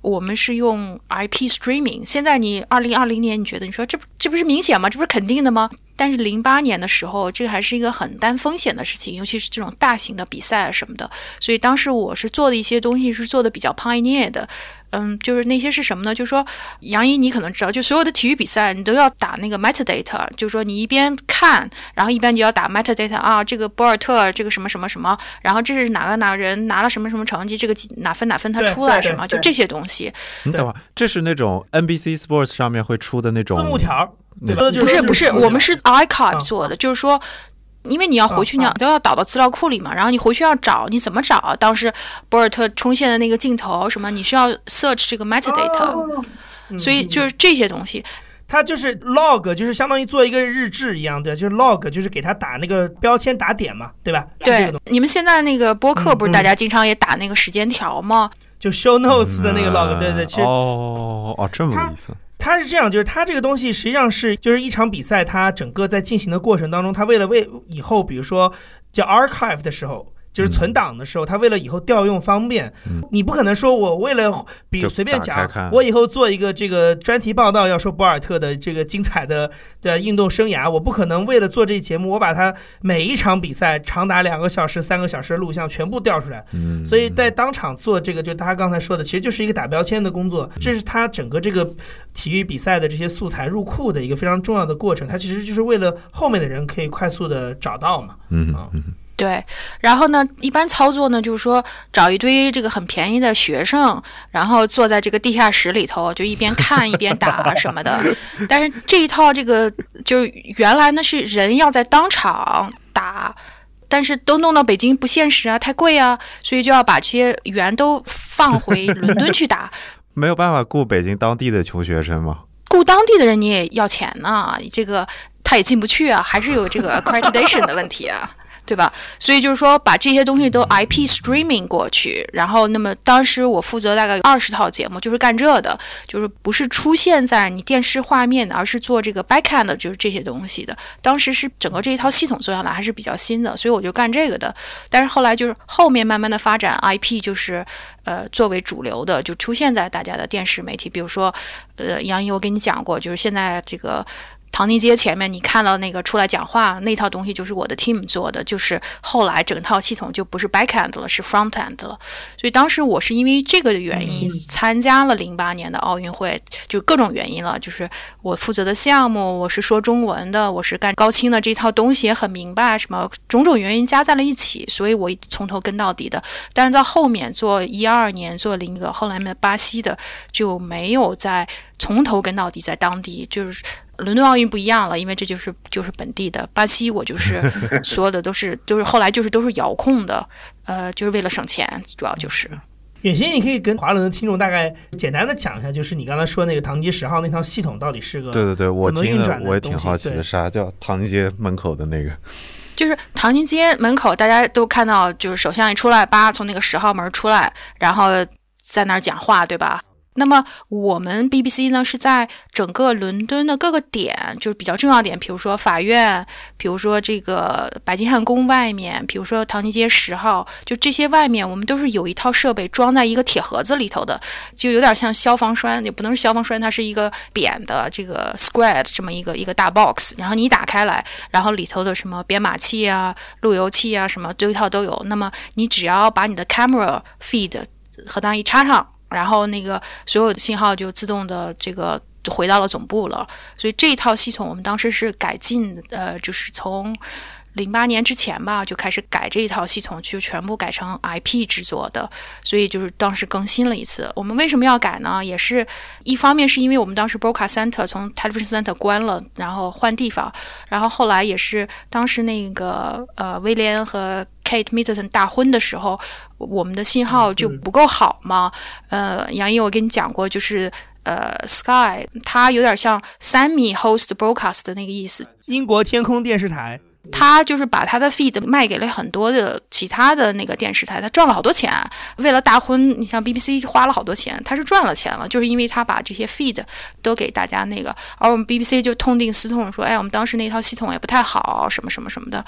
Speaker 4: 我们是用 IP streaming。现在你二零二零年，你觉得你说这不这不是明显吗？这不是肯定的吗？但是零八年的时候，这还是一个很担风险的事情，尤其是这种大型的比赛啊什么的。所以当时我是做的一些东西是做的比较 pioneer 的。嗯，就是那些是什么呢？就是说，杨一，你可能知道，就所有的体育比赛，你都要打那个 metadata，就是说你一边看，然后一边就要打 metadata 啊，这个博尔特，这个什么什么什么，然后这是哪个哪个人拿了什么什么成绩，这个哪分哪分他出来什么，就这些东西。
Speaker 1: 你等会儿，这是那种 NBC Sports 上面会出的那种
Speaker 3: 字幕条，对
Speaker 1: 吧？
Speaker 3: 不
Speaker 4: 是不是，我们是 archive 做的，就是说。因为你要回去，你要都要导到资料库里嘛，然后你回去要找，你怎么找？当时博尔特冲线的那个镜头什么，你需要 search 这个 metadata，所以就是这些东西。
Speaker 3: 它就是 log，就是相当于做一个日志一样的，就是 log，就是给它打那个标签打点嘛，对吧？
Speaker 4: 对，你们现在那个播客不是大家经常也打那个时间条吗？
Speaker 3: 就 show notes 的那个 log，对对，其实
Speaker 1: 哦哦这么个意思。
Speaker 3: 它是这样，就是它这个东西实际上是，就是一场比赛，它整个在进行的过程当中，它为了为以后，比如说叫 archive 的时候。就是存档的时候，他为了以后调用方便，你不可能说我为了比随便讲，我以后做一个这个专题报道，要说博尔特的这个精彩的 的运动生涯，我不可能为了做这节目，我把他每一场比赛长达两个小时、三个小时的录像全部调出来。所以在当场做这个，就他刚才说的，其实就是一个打标签的工作，这是他整个这个体育比赛的这些素材入库的一个非常重要的过程。他其实就是为了后面的人可以快速的找到嘛。
Speaker 1: 嗯啊。
Speaker 4: 对，然后呢，一般操作呢，就是说找一堆这个很便宜的学生，然后坐在这个地下室里头，就一边看一边打什么的。但是这一套这个就原来呢是人要在当场打，但是都弄到北京不现实啊，太贵啊，所以就要把这些员都放回伦敦去打。
Speaker 1: 没有办法雇北京当地的穷学生吗？
Speaker 4: 雇当地的人你也要钱呢，这个他也进不去啊，还是有这个 accreditation 的问题啊。对吧？所以就是说，把这些东西都 IP streaming 过去，然后，那么当时我负责大概有二十套节目，就是干这的，就是不是出现在你电视画面的，而是做这个 backend，就是这些东西的。当时是整个这一套系统做下来还是比较新的，所以我就干这个的。但是后来就是后面慢慢的发展，IP 就是呃作为主流的，就出现在大家的电视媒体，比如说，呃，杨毅我跟你讲过，就是现在这个。唐宁街前面，你看到那个出来讲话那套东西，就是我的 team 做的，就是后来整套系统就不是 backend 了，是 frontend 了。所以当时我是因为这个原因参加了零八年的奥运会，就各种原因了。就是我负责的项目，我是说中文的，我是干高清的这套东西也很明白，什么种种原因加在了一起，所以我从头跟到底的。但是到后面做一二年做零个，后来面巴西的就没有再从头跟到底，在当地就是。伦敦奥运不一样了，因为这就是就是本地的巴西，我就是 所有的都是就是后来就是都是遥控的，呃，就是为了省钱，主要就是。
Speaker 3: 远行，你可以跟华伦的听众大概简单的讲一下，就是你刚才说那个唐吉十号那套系统到底是个
Speaker 1: 对对对，我听
Speaker 3: 的
Speaker 1: 我也挺好奇的，啥叫唐街门口的那个？
Speaker 4: 就是唐宁街门口，大家都看到，就是首相一出来，叭从那个十号门出来，然后在那儿讲话，对吧？那么我们 BBC 呢是在整个伦敦的各个点，就是比较重要点，比如说法院，比如说这个白金汉宫外面，比如说唐宁街十号，就这些外面，我们都是有一套设备装在一个铁盒子里头的，就有点像消防栓，也不能是消防栓，它是一个扁的这个 square 这么一个一个大 box，然后你打开来，然后里头的什么编码器啊、路由器啊什么这一套都有。那么你只要把你的 camera feed 和它一插上。然后那个所有的信号就自动的这个回到了总部了，所以这一套系统我们当时是改进，呃，就是从零八年之前吧就开始改这一套系统，就全部改成 IP 制作的，所以就是当时更新了一次。我们为什么要改呢？也是一方面是因为我们当时 Broadcast Center 从 Television Center 关了，然后换地方，然后后来也是当时那个呃威廉和 Kate Middleton 大婚的时候，我们的信号就不够好嘛。呃，杨毅，我跟你讲过，就是呃，Sky 它有点像 Sammy host broadcast 的那个意思。
Speaker 3: 英国天空电视台。
Speaker 4: 他就是把他的 feed 卖给了很多的其他的那个电视台，他赚了好多钱。为了大婚，你像 BBC 花了好多钱，他是赚了钱了，就是因为他把这些 feed 都给大家那个，而我们 BBC 就痛定思痛说，哎，我们当时那套系统也不太好，什么什么什么的，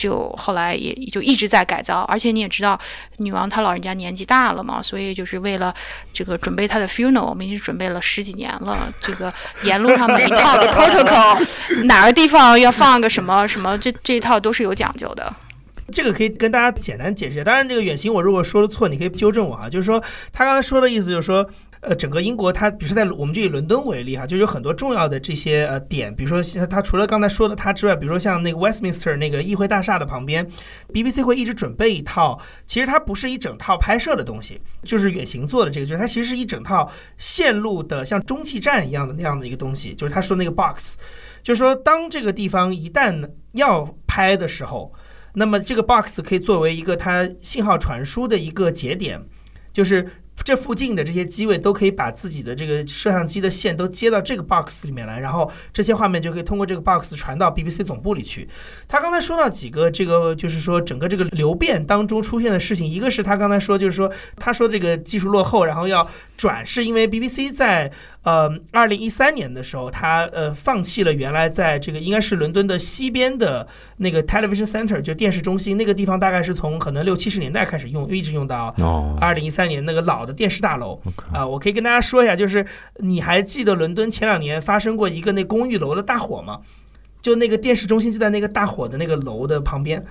Speaker 4: 就后来也就一直在改造。而且你也知道，女王她老人家年纪大了嘛，所以就是为了这个准备她的 funeral，我们已经准备了十几年了。这个沿路上每一套的 protocol，哪个地方要放个什么什么这。这一套都是有讲究的，
Speaker 3: 这个可以跟大家简单解释一下。当然，这个远行我如果说的错，你可以纠正我啊。就是说，他刚才说的意思就是说，呃，整个英国，它比如说在我们就以伦敦为例哈，就有很多重要的这些呃点，比如说它除了刚才说的它之外，比如说像那个 Westminster 那个议会大厦的旁边，BBC 会一直准备一套，其实它不是一整套拍摄的东西，就是远行做的这个，就是它其实是一整套线路的，像中继站一样的那样的一个东西，就是他说那个 box。就是说，当这个地方一旦要拍的时候，那么这个 box 可以作为一个它信号传输的一个节点，就是。这附近的这些机位都可以把自己的这个摄像机的线都接到这个 box 里面来，然后这些画面就可以通过这个 box 传到 BBC 总部里去。他刚才说到几个这个，就是说整个这个流变当中出现的事情，一个是他刚才说，就是说他说这个技术落后，然后要转，是因为 BBC 在呃二零一三年的时候，他呃放弃了原来在这个应该是伦敦的西边的那个 television center 就电视中心那个地方，大概是从可能六七十年代开始用，一直用到二零一三年那个老的。电视大楼啊，我可以跟大家说一下，就是你还记得伦敦前两年发生过一个那公寓楼的大火吗？就那个电视中心就在那个大火的那个楼的旁边，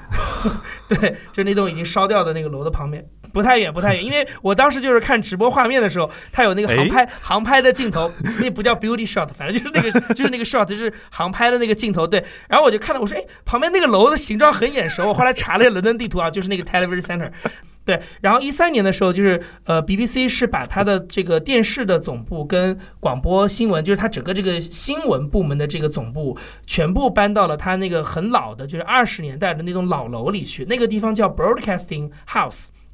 Speaker 3: 对，就那栋已经烧掉的那个楼的旁边，不太远，不太远。因为我当时就是看直播画面的时候，它有那个航拍航拍的镜头，那不叫 beauty shot，反正就是那个 就是那个 shot，就是航拍的那个镜头。对，然后我就看到，我说，哎，旁边那个楼的形状很眼熟。我后来查了下伦敦地图啊，就是那个 television center。对，然后一三年的时候，就是呃，BBC 是把它的这个电视的总部跟广播新闻，就是它整个这个新闻部门的这个总部，全部搬到了它那个很老的，就是二十年代的那种老楼里去。那个地方叫 Broadcasting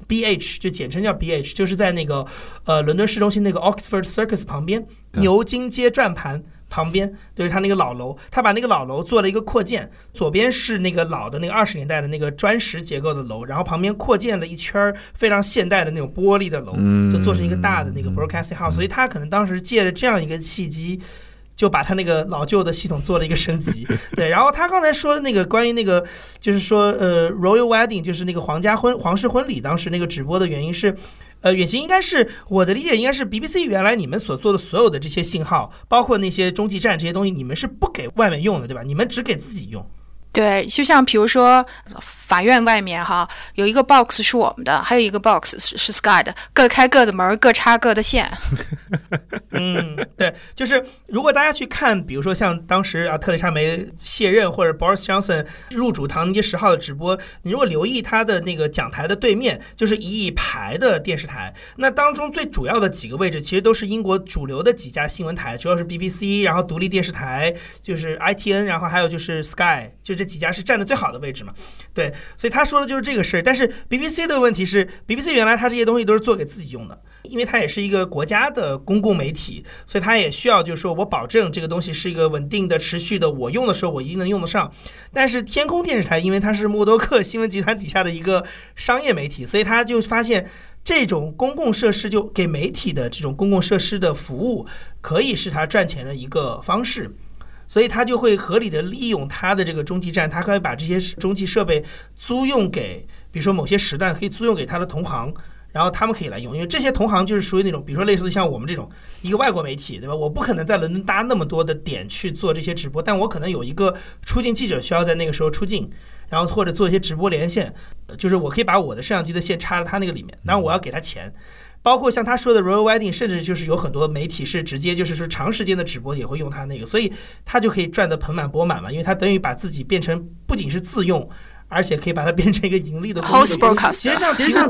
Speaker 3: House，BH 就简称叫 BH，就是在那个呃伦敦市中心那个 Oxford Circus 旁边，牛津街转盘。旁边就是他那个老楼，他把那个老楼做了一个扩建，左边是那个老的那个二十年代的那个砖石结构的楼，然后旁边扩建了一圈非常现代的那种玻璃的楼，就做成一个大的那个 broadcasting house。所以他可能当时借着这样一个契机，就把他那个老旧的系统做了一个升级。对，然后他刚才说的那个关于那个，就是说呃 royal wedding，就是那个皇家婚皇室婚礼，当时那个直播的原因是。呃，远行应该是我的理解，应该是 BBC 原来你们所做的所有的这些信号，包括那些中继站这些东西，你们是不给外面用的，对吧？你们只给自己用。
Speaker 4: 对，就像比如说法院外面哈，有一个 box 是我们的，还有一个 box 是是 Sky 的，各开各的门，各插各的线。
Speaker 3: 嗯，对，就是如果大家去看，比如说像当时啊特蕾莎梅卸任或者 Boris Johnson 入主唐宁街十号的直播，你如果留意他的那个讲台的对面，就是一排的电视台，那当中最主要的几个位置其实都是英国主流的几家新闻台，主要是 BBC，然后独立电视台就是 ITN，然后还有就是 Sky，就这。几家是占的最好的位置嘛。对，所以他说的就是这个事儿。但是 BBC 的问题是，BBC 原来它这些东西都是做给自己用的，因为它也是一个国家的公共媒体，所以它也需要就是说我保证这个东西是一个稳定的、持续的，我用的时候我一定能用得上。但是天空电视台因为它是默多克新闻集团底下的一个商业媒体，所以他就发现。这种公共设施就给媒体的这种公共设施的服务，可以是他赚钱的一个方式，所以他就会合理的利用他的这个中继站，他可以把这些中继设备租用给，比如说某些时段可以租用给他的同行，然后他们可以来用，因为这些同行就是属于那种，比如说类似像我们这种一个外国媒体，对吧？我不可能在伦敦搭那么多的点去做这些直播，但我可能有一个出境记者需要在那个时候出境。然后或者做一些直播连线，就是我可以把我的摄像机的线插在他那个里面，当然我要给他钱。包括像他说的 Royal Wedding，甚至就是有很多媒体是直接就是说长时间的直播也会用他那个，所以他就可以赚得盆满钵满嘛，因为他等于把自己变成不仅是自用，而且可以把它变成一个盈利的
Speaker 4: h o s e broadcast。
Speaker 3: 其实像提供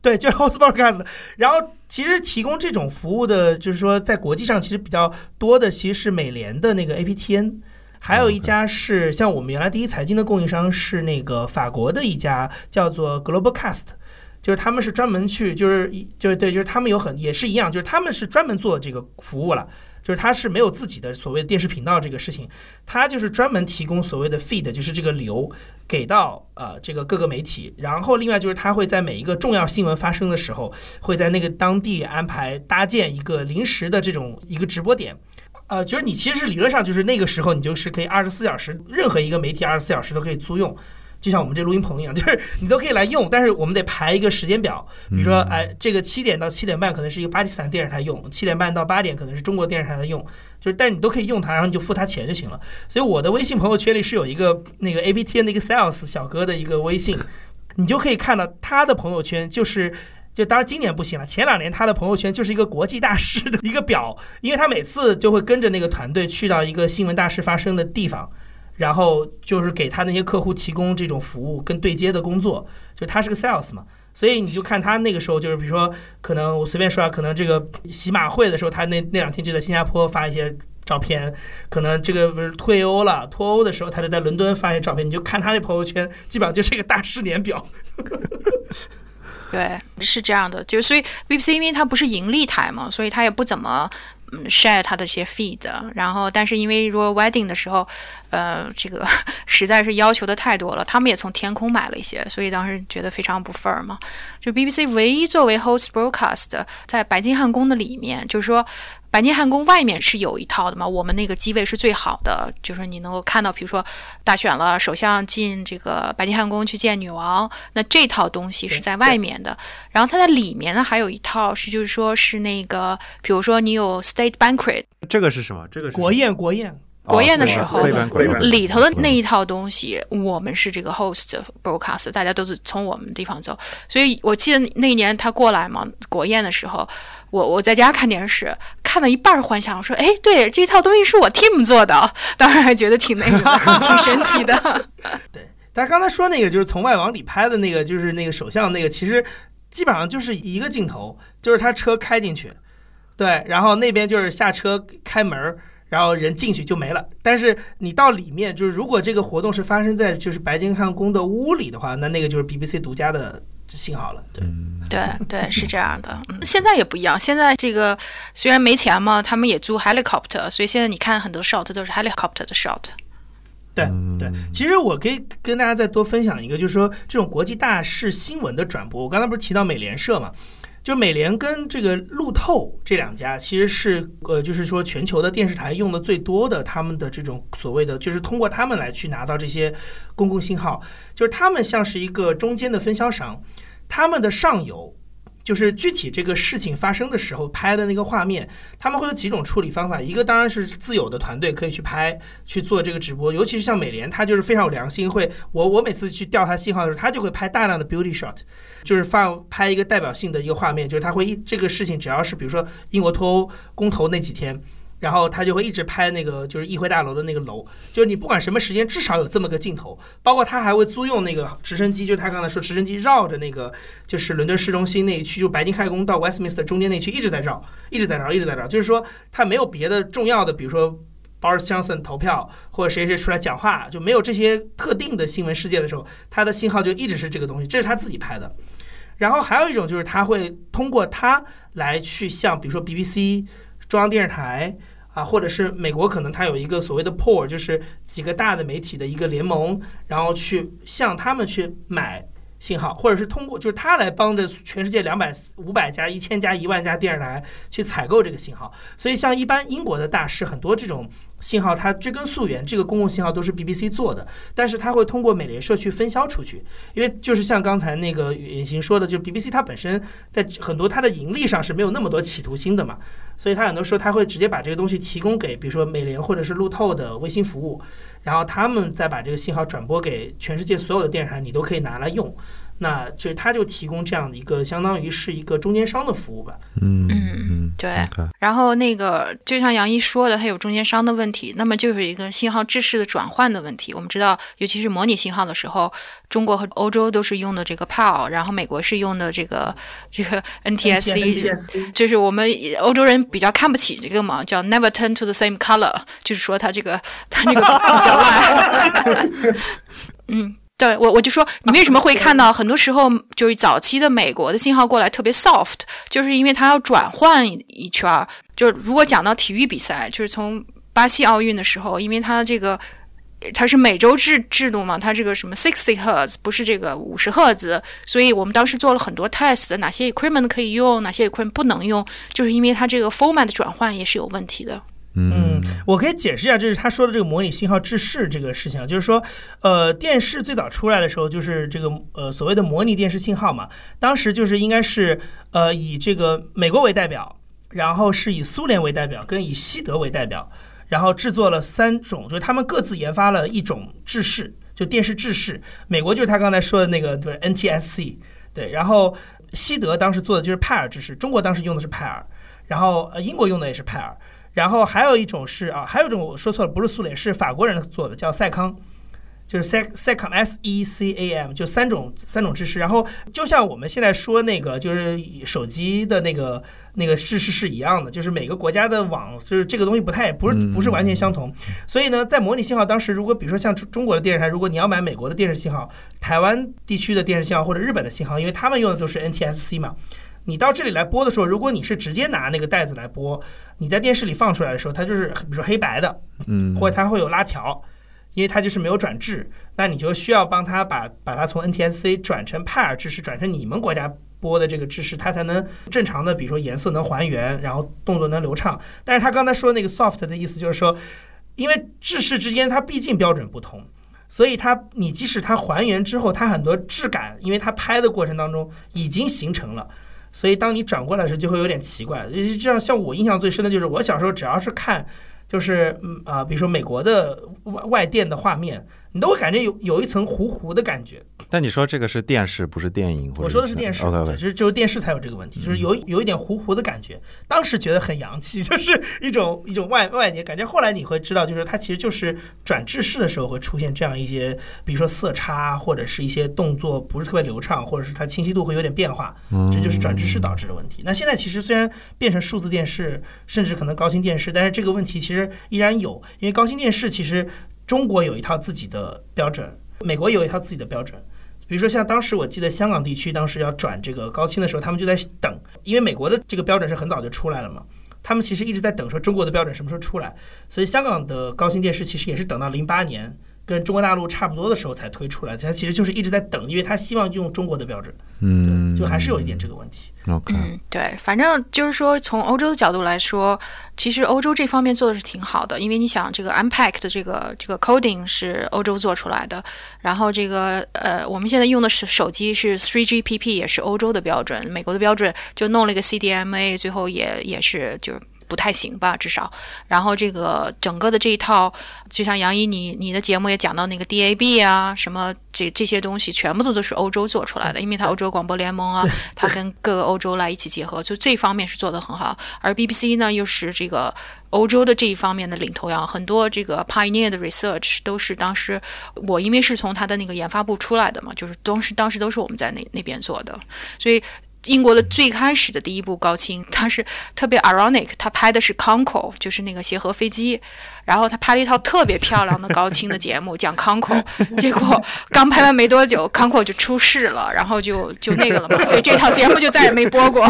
Speaker 3: 对，就是 host broadcast。然后其实提供这种服务的，就是说在国际上其实比较多的，其实是美联的那个 APTN。还有一家是像我们原来第一财经的供应商是那个法国的一家叫做 Globalcast，就是他们是专门去就是就是对就是他们有很也是一样，就是他们是专门做这个服务了，就是他是没有自己的所谓的电视频道这个事情，他就是专门提供所谓的 feed，就是这个流给到呃这个各个媒体，然后另外就是他会在每一个重要新闻发生的时候，会在那个当地安排搭建一个临时的这种一个直播点。呃，就是你其实是理论上就是那个时候，你就是可以二十四小时，任何一个媒体二十四小时都可以租用，就像我们这录音棚一样，就是你都可以来用。但是我们得排一个时间表，比如说，哎，这个七点到七点半可能是一个巴基斯坦电视台用，七点半到八点可能是中国电视台在用，就是，但你都可以用它，然后你就付他钱就行了。所以我的微信朋友圈里是有一个那个 A P T 的那个 Sales 小哥的一个微信，你就可以看到他的朋友圈就是。就当然今年不行了，前两年他的朋友圈就是一个国际大事的一个表，因为他每次就会跟着那个团队去到一个新闻大事发生的地方，然后就是给他那些客户提供这种服务跟对接的工作，就他是个 sales 嘛，所以你就看他那个时候就是比如说可能我随便说啊，可能这个喜马会的时候，他那那两天就在新加坡发一些照片，可能这个不是退欧了脱欧的时候，他就在伦敦发一些照片，你就看他那朋友圈，基本上就是一个大事年表。
Speaker 4: 对，是这样的，就所以 BBC 因为它不是盈利台嘛，所以它也不怎么嗯 share 他的一些 feed。然后，但是因为如果 wedding 的时候，呃，这个 实在是要求的太多了，他们也从天空买了一些，所以当时觉得非常不 fair 嘛。就 BBC 唯一作为 host broadcast 在白金汉宫的里面，就是说。白金汉宫外面是有一套的嘛？我们那个机位是最好的，就是你能够看到，比如说大选了，首相进这个白金汉宫去见女王，那这套东西是在外面的。然后它在里面呢，还有一套是，就是说是那个，比如说你有 state banquet，
Speaker 1: 这个是什么？这个
Speaker 3: 国宴，国宴。
Speaker 4: 国宴的时候，里头的那一套东西，我们是这个 host broadcast，大家都是从我们地方走。所以我记得那一年他过来嘛，国宴的时候，我我在家看电视，看到一半幻想，我说：“哎，对，这套东西是我 team 做的。” 当然还觉得挺那个，挺神奇的。
Speaker 3: 对，他刚才说那个就是从外往里拍的那个，就是那个首相那个，其实基本上就是一个镜头，就是他车开进去，对，然后那边就是下车开门。然后人进去就没了，但是你到里面，就是如果这个活动是发生在就是白金汉宫的屋里的话，那那个就是 BBC 独家的信号了。对，
Speaker 4: 对，对，是这样的。嗯，现在也不一样，现在这个虽然没钱嘛，他们也租 helicopter，所以现在你看很多 shot 都是 helicopter 的 shot。
Speaker 3: 对，对。其实我可以跟大家再多分享一个，就是说这种国际大事新闻的转播，我刚才不是提到美联社嘛？就美联跟这个路透这两家，其实是呃，就是说全球的电视台用的最多的，他们的这种所谓的，就是通过他们来去拿到这些公共信号，就是他们像是一个中间的分销商，他们的上游。就是具体这个事情发生的时候拍的那个画面，他们会有几种处理方法。一个当然是自有的团队可以去拍去做这个直播，尤其是像美联，他就是非常有良心，会我我每次去调他信号的时候，他就会拍大量的 beauty shot，就是放拍一个代表性的一个画面，就是他会一这个事情只要是比如说英国脱欧公投那几天。然后他就会一直拍那个，就是议会大楼的那个楼，就是你不管什么时间，至少有这么个镜头。包括他还会租用那个直升机，就是他刚才说直升机绕着那个，就是伦敦市中心那一区，就白金汉宫到 Westminster 中间那区一直在绕，一直在绕，一直在绕。就是说他没有别的重要的，比如说 Boris Johnson 投票，或者谁谁出来讲话，就没有这些特定的新闻事件的时候，他的信号就一直是这个东西，这是他自己拍的。然后还有一种就是他会通过他来去向，比如说 BBC 中央电视台啊，或者是美国可能它有一个所谓的 pool，就是几个大的媒体的一个联盟，然后去向他们去买。信号，或者是通过，就是他来帮着全世界两百、五百家、一千家、一万家电视台去采购这个信号。所以，像一般英国的大师，很多这种信号，它追根溯源，这个公共信号都是 BBC 做的，但是它会通过美联社去分销出去。因为就是像刚才那个远行说的，就是 BBC 它本身在很多它的盈利上是没有那么多企图心的嘛，所以他很多时候他会直接把这个东西提供给，比如说美联或者是路透的卫星服务。然后他们再把这个信号转播给全世界所有的电视台，你都可以拿来用。那就他就提供这样的一个，相当于是一个中间商的服务吧。
Speaker 1: 嗯
Speaker 4: 嗯，对。然后那个就像杨一说的，它有中间商的问题，那么就是一个信号制式的转换的问题。我们知道，尤其是模拟信号的时候，中国和欧洲都是用的这个 PAL，然后美国是用的这个这个 NTSC，就是我们欧洲人比较看不起这个嘛，叫 Never turn to the same color，就是说它这个它这个比较烂。嗯。对我，我就说你为什么会看到很多时候就是早期的美国的信号过来特别 soft，就是因为它要转换一圈儿。就是如果讲到体育比赛，就是从巴西奥运的时候，因为它这个它是美洲制制度嘛，它这个什么 sixty hertz 不是这个五十赫兹，所以我们当时做了很多 test，哪些 equipment 可以用，哪些 equipment 不能用，就是因为它这个 format 转换也是有问题的。
Speaker 3: 嗯，我可以解释一下，就是他说的这个模拟信号制式这个事情，就是说，呃，电视最早出来的时候，就是这个呃所谓的模拟电视信号嘛，当时就是应该是呃以这个美国为代表，然后是以苏联为代表，跟以西德为代表，然后制作了三种，就是他们各自研发了一种制式，就电视制式。美国就是他刚才说的那个，对 NTSC，对，然后西德当时做的就是派尔制式，中国当时用的是派尔，然后呃英国用的也是派尔。然后还有一种是啊，还有一种我说错了，不是苏联，是法国人做的，叫赛康，就是 sec secam s e c a m，就三种三种制式。然后就像我们现在说那个，就是手机的那个那个制式是一样的，就是每个国家的网，就是这个东西不太不是不是完全相同。所以呢，在模拟信号当时，如果比如说像中国的电视台，如果你要买美国的电视信号、台湾地区的电视信号或者日本的信号，因为他们用的都是 NTSC 嘛。你到这里来播的时候，如果你是直接拿那个袋子来播，你在电视里放出来的时候，它就是比如说黑白的，
Speaker 1: 嗯，
Speaker 3: 或者它会有拉条，因为它就是没有转制，那你就需要帮他把把它从 NTSC 转成派尔制式，转成你们国家播的这个制式，它才能正常的，比如说颜色能还原，然后动作能流畅。但是他刚才说那个 soft 的意思就是说，因为制式之间它毕竟标准不同，所以它你即使它还原之后，它很多质感，因为它拍的过程当中已经形成了。所以，当你转过来的时候，就会有点奇怪。这样，像我印象最深的就是，我小时候只要是看，就是嗯啊，比如说美国的外外电的画面。你都会感觉有有一层糊糊的感觉。
Speaker 1: 但你说这个是电视，不是电影？
Speaker 3: 我说的是电视，对，就是只有电视才有这个问题，就是有有一点糊糊的感觉。当时觉得很洋气，就是一种一种外外界感觉。后来你会知道，就是它其实就是转制式的时候会出现这样一些，比如说色差或者是一些动作不是特别流畅，或者是它清晰度会有点变化，这就是转制式导致的问题。那现在其实虽然变成数字电视，甚至可能高清电视，但是这个问题其实依然有，因为高清电视其实。中国有一套自己的标准，美国有一套自己的标准。比如说，像当时我记得香港地区当时要转这个高清的时候，他们就在等，因为美国的这个标准是很早就出来了嘛，他们其实一直在等说中国的标准什么时候出来。所以香港的高清电视其实也是等到零八年。跟中国大陆差不多的时候才推出来，它其实就是一直在等，因为他希望用中国的标准，
Speaker 1: 嗯，
Speaker 3: 就还是有一点这个问题。
Speaker 1: OK，
Speaker 4: 嗯，对，反正就是说，从欧洲的角度来说，其实欧洲这方面做的是挺好的，因为你想，这个 Unpack 的这个这个 coding 是欧洲做出来的，然后这个呃，我们现在用的是手机是 3GPP，也是欧洲的标准，美国的标准就弄了一个 CDMA，最后也也是就。不太行吧，至少。然后这个整个的这一套，就像杨一，你你的节目也讲到那个 DAB 啊，什么这这些东西，全部都都是欧洲做出来的，因为它欧洲广播联盟啊，它跟各个欧洲来一起结合，就这方面是做得很好。而 BBC 呢，又是这个欧洲的这一方面的领头羊，很多这个 pioneer 的 research 都是当时我因为是从他的那个研发部出来的嘛，就是当时当时都是我们在那那边做的，所以。英国的最开始的第一部高清，它是 特别 ironic，他拍的是 Concorde，就是那个协和飞机，然后他拍了一套特别漂亮的高清的节目 讲 Concorde，结果刚拍完没多久，Concorde 就出事了，然后就就那个了嘛，所以这套节目就再也没播过。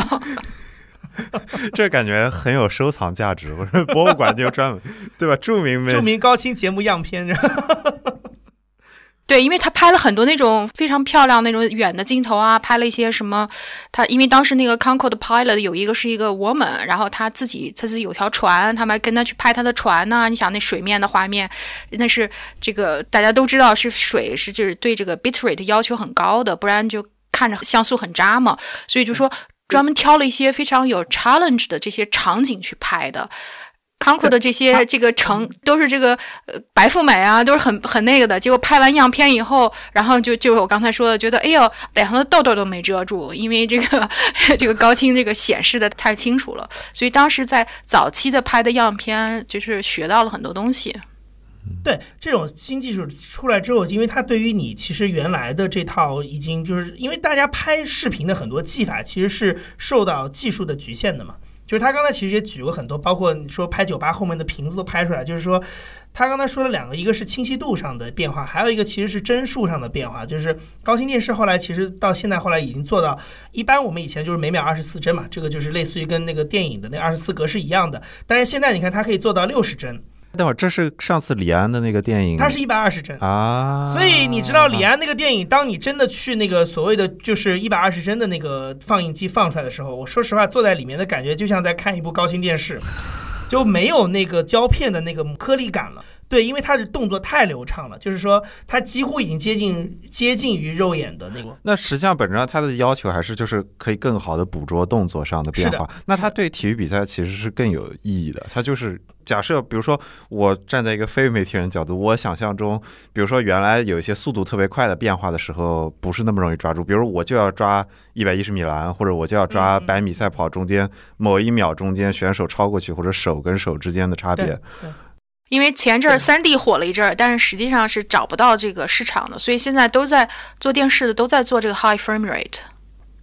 Speaker 1: 这感觉很有收藏价值，我说博物馆就专门对吧？著名
Speaker 3: 著名高清节目样片。
Speaker 4: 对，因为他拍了很多那种非常漂亮那种远的镜头啊，拍了一些什么。他因为当时那个 Concorde pilot 有一个是一个 woman，然后他自己他自己有条船，他们跟他去拍他的船呢。你想那水面的画面，那是这个大家都知道是水是就是对这个 bitrate 要求很高的，不然就看着像素很渣嘛。所以就说专门挑了一些非常有 challenge 的这些场景去拍的。康库的这些这个城都是这个呃白富美啊，都是很很那个的。结果拍完样片以后，然后就就我刚才说的，觉得哎呦脸上的痘痘都没遮住，因为这个这个高清这个显示的太清楚了。所以当时在早期的拍的样片，就是学到了很多东西。
Speaker 3: 对这种新技术出来之后，因为它对于你其实原来的这套已经就是因为大家拍视频的很多技法其实是受到技术的局限的嘛。就是他刚才其实也举过很多，包括你说拍酒吧后面的瓶子都拍出来。就是说，他刚才说了两个，一个是清晰度上的变化，还有一个其实是帧数上的变化。就是高清电视后来其实到现在后来已经做到，一般我们以前就是每秒二十四帧嘛，这个就是类似于跟那个电影的那二十四格是一样的。但是现在你看它可以做到六十帧。
Speaker 1: 等会儿，这是上次李安的那个电影，
Speaker 3: 它是一百二十帧
Speaker 1: 啊，
Speaker 3: 所以你知道李安那个电影，当你真的去那个所谓的就是一百二十帧的那个放映机放出来的时候，我说实话，坐在里面的感觉就像在看一部高清电视，就没有那个胶片的那个颗粒感了。对，因为他的动作太流畅了，就是说他几乎已经接近接近于肉眼的那个。
Speaker 1: 那实际上本质上他的要求还是就是可以更好的捕捉动作上的变化。那他对体育比赛其实是更有意义的。他就是假设，比如说我站在一个非媒体人角度，我想象中，比如说原来有一些速度特别快的变化的时候，不是那么容易抓住。比如我就要抓一百一十米栏，或者我就要抓百米赛跑中间某一秒中间选手超过去，或者手跟手之间的差别。
Speaker 4: 因为前阵儿三 D 火了一阵儿，但是实际上是找不到这个市场的，所以现在都在做电视的都在做这个 high frame rate。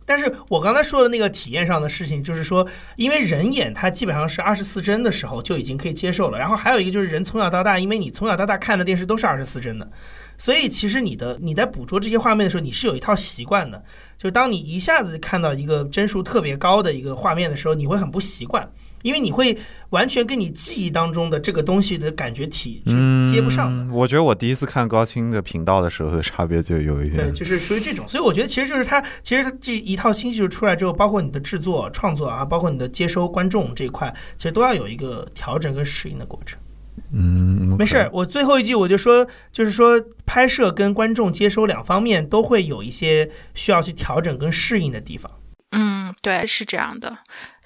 Speaker 3: 但是我刚才说的那个体验上的事情，就是说，因为人眼它基本上是二十四帧的时候就已经可以接受了，然后还有一个就是人从小到大，因为你从小到大看的电视都是二十四帧的，所以其实你的你在捕捉这些画面的时候，你是有一套习惯的，就是当你一下子看到一个帧数特别高的一个画面的时候，你会很不习惯。因为你会完全跟你记忆当中的这个东西的感觉体是接不上
Speaker 1: 的。我觉得我第一次看高清的频道的时候的差别就有一点，
Speaker 3: 对，就是属于这种。所以我觉得其实就是它，其实这一套新技术出来之后，包括你的制作、创作啊，包括你的接收观众这一块，其实都要有一个调整跟适应的过程。
Speaker 1: 嗯，
Speaker 3: 没事。我最后一句我就说，就是说拍摄跟观众接收两方面都会有一些需要去调整跟适应的地方。
Speaker 4: 嗯，对，是这样的，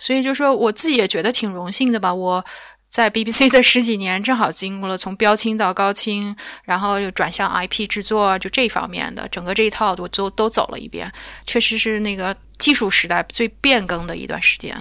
Speaker 4: 所以就说我自己也觉得挺荣幸的吧。我在 BBC 的十几年，正好经过了从标清到高清，然后又转向 IP 制作，就这方面的整个这一套我都都走了一遍，确实是那个技术时代最变更的一段时间。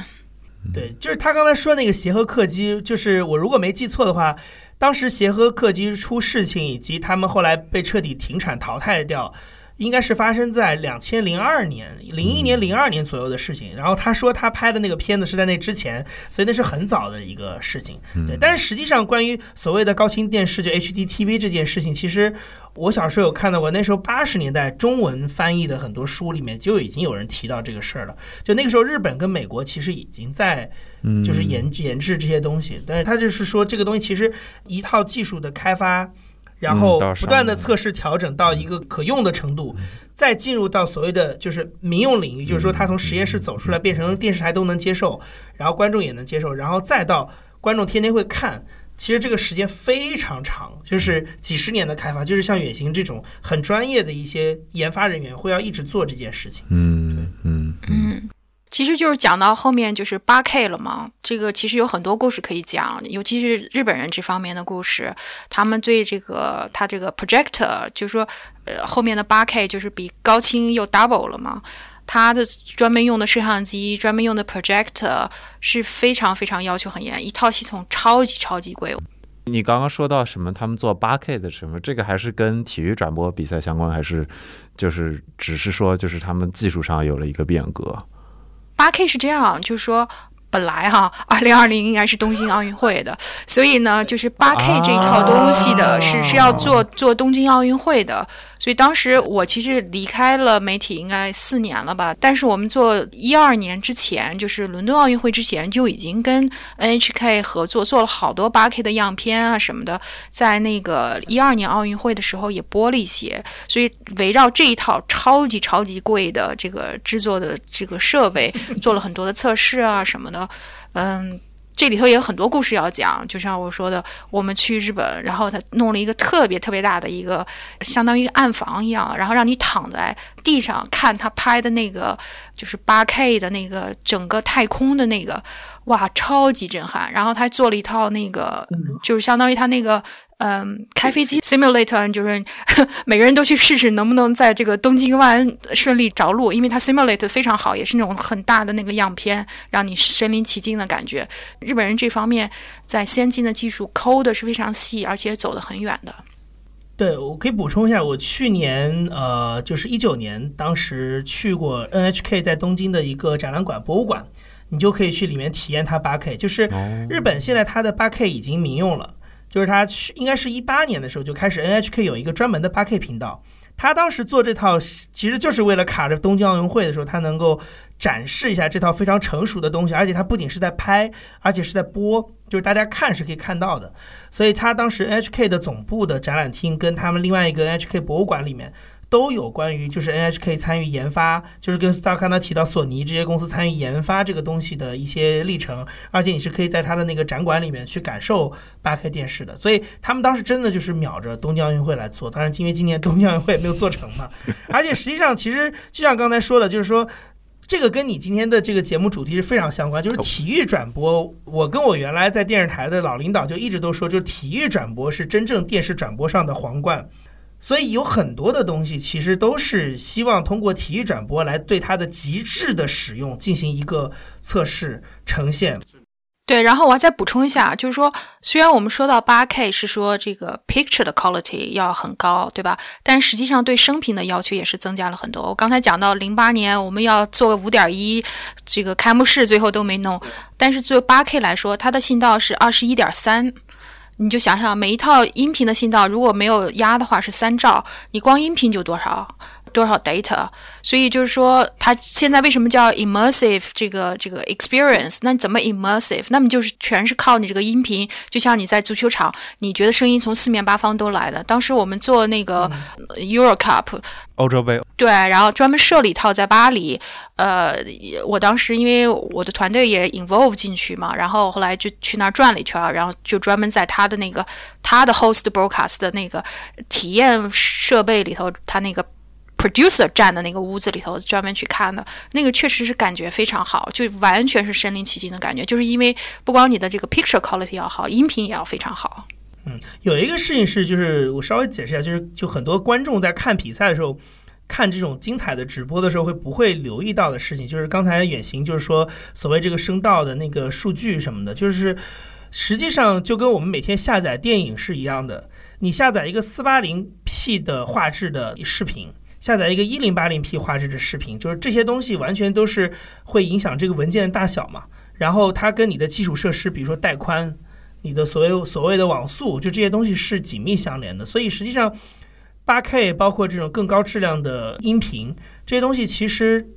Speaker 3: 对，就是他刚才说那个协和客机，就是我如果没记错的话，当时协和客机出事情，以及他们后来被彻底停产淘汰掉。应该是发生在两千零二年、零一年、零二年左右的事情。然后他说他拍的那个片子是在那之前，所以那是很早的一个事情。对，但是实际上关于所谓的高清电视就 HDTV 这件事情，其实我小时候有看到过。那时候八十年代中文翻译的很多书里面就已经有人提到这个事儿了。就那个时候，日本跟美国其实已经在就是研研制这些东西。但是他就是说这个东西其实一套技术的开发。然后不断的测试调整到一个可用的程度，再进入到所谓的就是民用领域，就是说它从实验室走出来变成电视台都能接受，然后观众也能接受，然后再到观众天天会看。其实这个时间非常长，就是几十年的开发，就是像远行这种很专业的一些研发人员会要一直做这件事情。
Speaker 1: 嗯嗯
Speaker 4: 嗯。其实就是讲到后面就是八 K 了嘛，这个其实有很多故事可以讲，尤其是日本人这方面的故事，他们对这个他这个 projector，就是说，呃，后面的八 K 就是比高清又 double 了嘛，他的专门用的摄像机、专门用的 projector 是非常非常要求很严，一套系统超级超级贵。
Speaker 1: 你刚刚说到什么？他们做八 K 的什么？这个还是跟体育转播比赛相关，还是就是只是说就是他们技术上有了一个变革？
Speaker 4: 八 K 是这样，就是说。本来哈，二零二零应该是东京奥运会的，所以呢，就是八 K 这一套东西的是是要做做东京奥运会的。所以当时我其实离开了媒体应该四年了吧，但是我们做一二年之前，就是伦敦奥运会之前就已经跟 NHK 合作做了好多八 K 的样片啊什么的，在那个一二年奥运会的时候也播了一些。所以围绕这一套超级超级贵的这个制作的这个设备，做了很多的测试啊什么的，嗯。这里头也有很多故事要讲，就像我说的，我们去日本，然后他弄了一个特别特别大的一个，相当于暗房一样，然后让你躺在地上看他拍的那个，就是八 K 的那个整个太空的那个，哇，超级震撼。然后他做了一套那个，就是相当于他那个。嗯，开飞机 simulator 就是 每个人都去试试能不能在这个东京湾顺利着陆，因为它 simulator 非常好，也是那种很大的那个样片，让你身临其境的感觉。日本人这方面在先进的技术抠的是非常细，而且走得很远的。
Speaker 3: 对，我可以补充一下，我去年呃，就是一九年，当时去过 NHK 在东京的一个展览馆博物馆，你就可以去里面体验它八 K，就是日本现在它的八 K 已经民用了。就是它去，应该是一八年的时候就开始，NHK 有一个专门的八 K 频道。他当时做这套，其实就是为了卡着东京奥运会的时候，他能够展示一下这套非常成熟的东西。而且它不仅是在拍，而且是在播，就是大家看是可以看到的。所以他当时 NHK 的总部的展览厅跟他们另外一个 NHK 博物馆里面。都有关于就是 NHK 参与研发，就是跟大家刚才提到索尼这些公司参与研发这个东西的一些历程，而且你是可以在他的那个展馆里面去感受八 K 电视的。所以他们当时真的就是秒着东京奥运会来做，当然因为今年东京奥运会没有做成嘛。而且实际上其实就像刚才说的，就是说这个跟你今天的这个节目主题是非常相关，就是体育转播。我跟我原来在电视台的老领导就一直都说，就是体育转播是真正电视转播上的皇冠。所以有很多的东西，其实都是希望通过体育转播来对它的极致的使用进行一个测试呈现。
Speaker 4: 对，然后我要再补充一下，就是说，虽然我们说到八 K 是说这个 picture 的 quality 要很高，对吧？但实际上对声频的要求也是增加了很多。我刚才讲到零八年我们要做个五点一，这个开幕式最后都没弄，但是作为八 K 来说，它的信道是二十一点三。你就想想，每一套音频的信道如果没有压的话是三兆，你光音频就多少多少 data，所以就是说，它现在为什么叫 immersive 这个这个 experience？那怎么 immersive？那么就是全是靠你这个音频，就像你在足球场，你觉得声音从四面八方都来的。当时我们做那个 Euro Cup。
Speaker 1: 欧洲杯
Speaker 4: 对，然后专门设了一套在巴黎，呃，我当时因为我的团队也 involve 进去嘛，然后后来就去那儿转了一圈，然后就专门在他的那个他的 host broadcast 的那个体验设备里头，他那个 producer 站的那个屋子里头专门去看的，那个确实是感觉非常好，就完全是身临其境的感觉，就是因为不光你的这个 picture quality 要好，音频也要非常好。
Speaker 3: 嗯，有一个事情是，就是我稍微解释一下，就是就很多观众在看比赛的时候，看这种精彩的直播的时候，会不会留意到的事情，就是刚才远行就是说，所谓这个声道的那个数据什么的，就是实际上就跟我们每天下载电影是一样的，你下载一个四八零 P 的画质的视频，下载一个一零八零 P 画质的视频，就是这些东西完全都是会影响这个文件的大小嘛，然后它跟你的基础设施，比如说带宽。你的所谓所谓的网速，就这些东西是紧密相连的，所以实际上，八 K 包括这种更高质量的音频，这些东西其实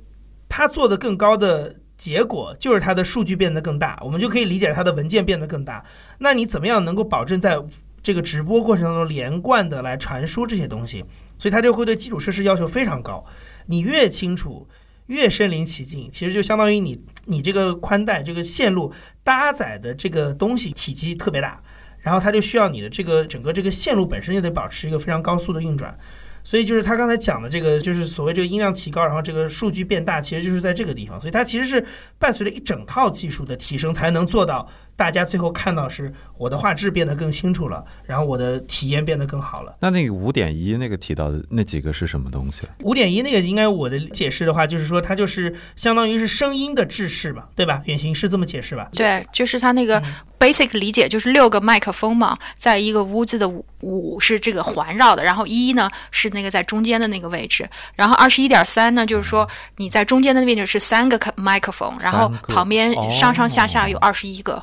Speaker 3: 它做的更高的结果就是它的数据变得更大，我们就可以理解它的文件变得更大。那你怎么样能够保证在这个直播过程当中连贯的来传输这些东西？所以它就会对基础设施要求非常高。你越清楚。越身临其境，其实就相当于你你这个宽带这个线路搭载的这个东西体积特别大，然后它就需要你的这个整个这个线路本身就得保持一个非常高速的运转，所以就是他刚才讲的这个，就是所谓这个音量提高，然后这个数据变大，其实就是在这个地方，所以它其实是伴随着一整套技术的提升才能做到大家最后看到是我的画质变得更清楚了，然后我的体验变得更好了。
Speaker 1: 那那个五点一那个提到的那几个是什么东西？
Speaker 3: 五点一那个应该我的解释的话，就是说它就是相当于是声音的制式吧，对吧？远行是这么解释吧？
Speaker 4: 对，就是它那个 basic 理解就是六个麦克风嘛，在一个屋子的五五是这个环绕的，然后一呢是那个在中间的那个位置，然后二十一点三呢就是说你在中间的位置是三个麦克风，然后旁边上上下下
Speaker 1: 哦
Speaker 4: 有二十一个。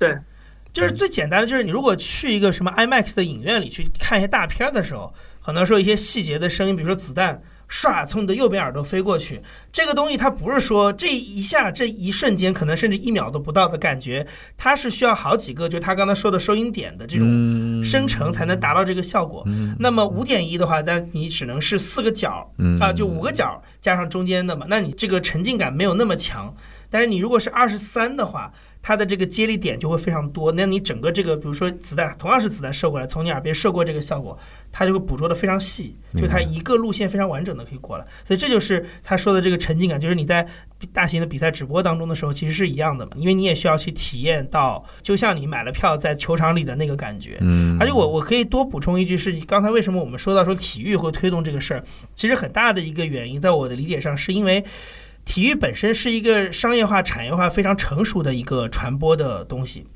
Speaker 3: 对，就是最简单的，就是你如果去一个什么 IMAX 的影院里去看一些大片儿的时候，很多时候一些细节的声音，比如说子弹唰从你的右边耳朵飞过去，这个东西它不是说这一下这一瞬间，可能甚至一秒都不到的感觉，它是需要好几个，就他刚才说的收音点的这种
Speaker 1: 嗯。
Speaker 3: 生成才能达到这个效果。
Speaker 1: 嗯
Speaker 3: 那么五点一的话，那你只能是四个角
Speaker 1: 嗯。
Speaker 3: 啊，就五个角加上中间的嘛，那你这个沉浸感没有那么强。但是你如果是二十三的话，它的这个接力点就会非常多，那你整个这个，比如说子弹同样是子弹射过来，从你耳边射过这个效果，它就会捕捉的非常细，就它一个路线非常完整的可以过来。所以这就是他说的这个沉浸感，就是你在大型的比赛直播当中的时候，其实是一样的嘛，因为你也需要去体验到，就像你买了票在球场里的那个感觉。
Speaker 1: 嗯，
Speaker 3: 而且我我可以多补充一句，是刚才为什么我们说到说体育会推动这个事儿，其实很大的一个原因，在我的理解上，是因为体育本身是一个商业化、产业化非常成熟的一个传播的东西。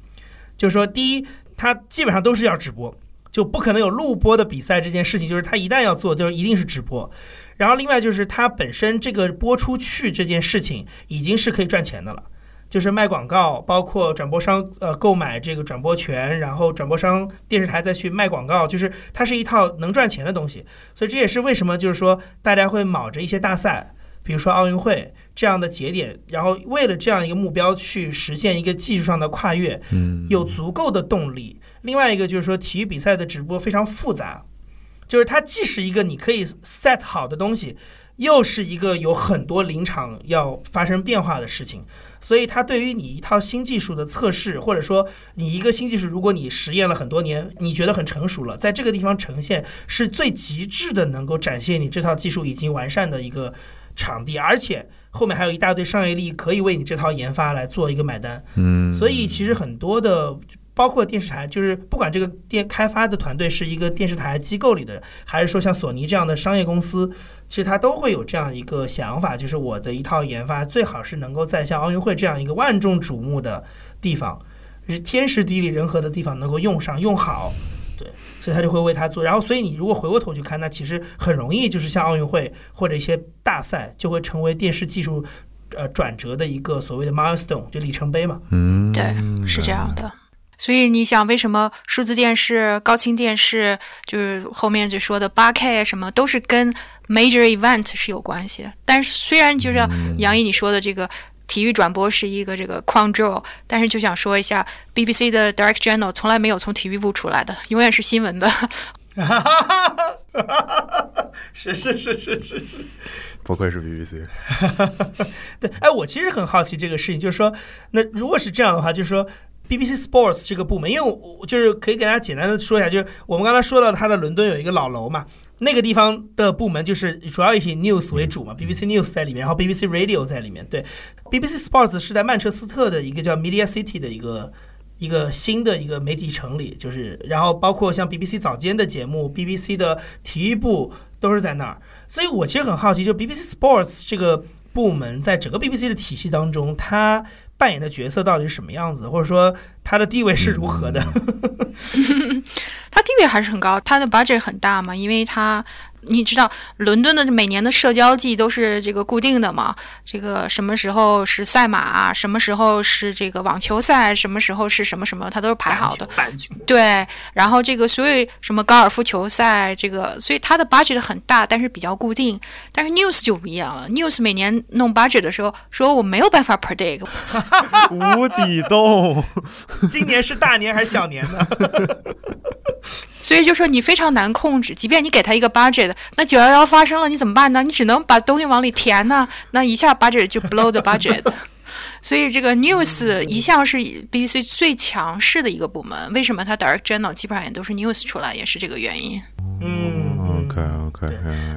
Speaker 3: 就是说，第一，它基本上都是要直播，就不可能有录播的比赛这件事情，就是它一旦要做，就一定是直播。然后另外就是它本身这个播出去这件事情已经是可以赚钱的了。就是卖广告，包括转播商呃购买这个转播权，然后转播商电视台再去卖广告，就是它是一套能赚钱的东西。所以这也是为什么就是说大家会卯着一些大赛，比如说奥运会这样的节点，然后为了这样一个目标去实现一个技术上的跨越，
Speaker 1: 嗯
Speaker 3: 有足够的动力。另外一个就是说，体育比赛的直播非常复杂，就是它既是一个你可以 set 好的东西，又是一个有很多临场要发生变化的事情。所以它对于你一套新技术的测试，或者说你一个新技术，如果你实验了很多年，你觉得很成熟了，在这个地方呈现是最极致的，能够展现你这套技术已经完善的一个场地，而且后面还有一大堆商业利益可以为你这套研发来做一个买单。
Speaker 1: 嗯，
Speaker 3: 所以其实很多的，包括电视台，就是不管这个电开发的团队是一个电视台机构里的，还是说像索尼这样的商业公司，其实它都会有这样一个想法，就是我的一套研发最好是能够在像奥运会这样一个万众瞩目的地方，是天时地利人和的地方能够用上用好。对，所以他就会为他做。然后，所以你如果回过头去看，那其实很容易，就是像奥运会或者一些大赛，就会成为电视技术呃转折的一个所谓的 milestone，就里程碑嘛。
Speaker 1: 嗯，
Speaker 4: 对，是这样的。所以你想，为什么数字电视、高清电视，就是后面就说的八 K 什么，都是跟 major event 是有关系的？但是虽然就是杨毅你说的这个体育转播是一个这个 crown jewel，但是就想说一下，BBC 的 Direct Channel 从来没有从体育部出来的，永远是新闻的。
Speaker 3: 是是是是是是，
Speaker 1: 不愧是 BBC。
Speaker 3: 对，哎，我其实很好奇这个事情，就是说，那如果是这样的话，就是说 BBC Sports 这个部门，因为我我就是可以给大家简单的说一下，就是我们刚才说到它的伦敦有一个老楼嘛，那个地方的部门就是主要以 news 为主嘛，BBC News 在里面，然后 BBC Radio 在里面，对，BBC Sports 是在曼彻斯特的一个叫 Media City 的一个。一个新的一个媒体城里，就是，然后包括像 BBC 早间的节目，BBC 的体育部都是在那儿，所以我其实很好奇，就 BBC Sports 这个部门在整个 BBC 的体系当中，它扮演的角色到底是什么样子，或者说它的地位是如何的？
Speaker 4: 它地位还是很高，它的 budget 很大嘛，因为它你知道伦敦的每年的社交季都是这个固定的嘛，这个什么时候是赛马，什么时候是这个网球赛，什么时候是什么什么，它都是排好的。对，然后这个所以什么高尔夫球赛，这个所以它的 budget 很大，但是比较固定。但是 news 就不一样了，news 每年弄 budget 的时候，说我没有办法 predict，
Speaker 1: 无底洞，
Speaker 3: 今年是大年还是小年呢？
Speaker 4: 所以就说你非常难控制，即便你给他一个 budget，那九幺幺发生了，你怎么办呢？你只能把东西往里填呢，那一下 budget 就 blow the budget。所以这个 news 一向是 BBC 最强势的一个部门，为什么它 direct channel 基本上也都是 news 出来，也是这个原因。
Speaker 3: 嗯
Speaker 1: OK OK，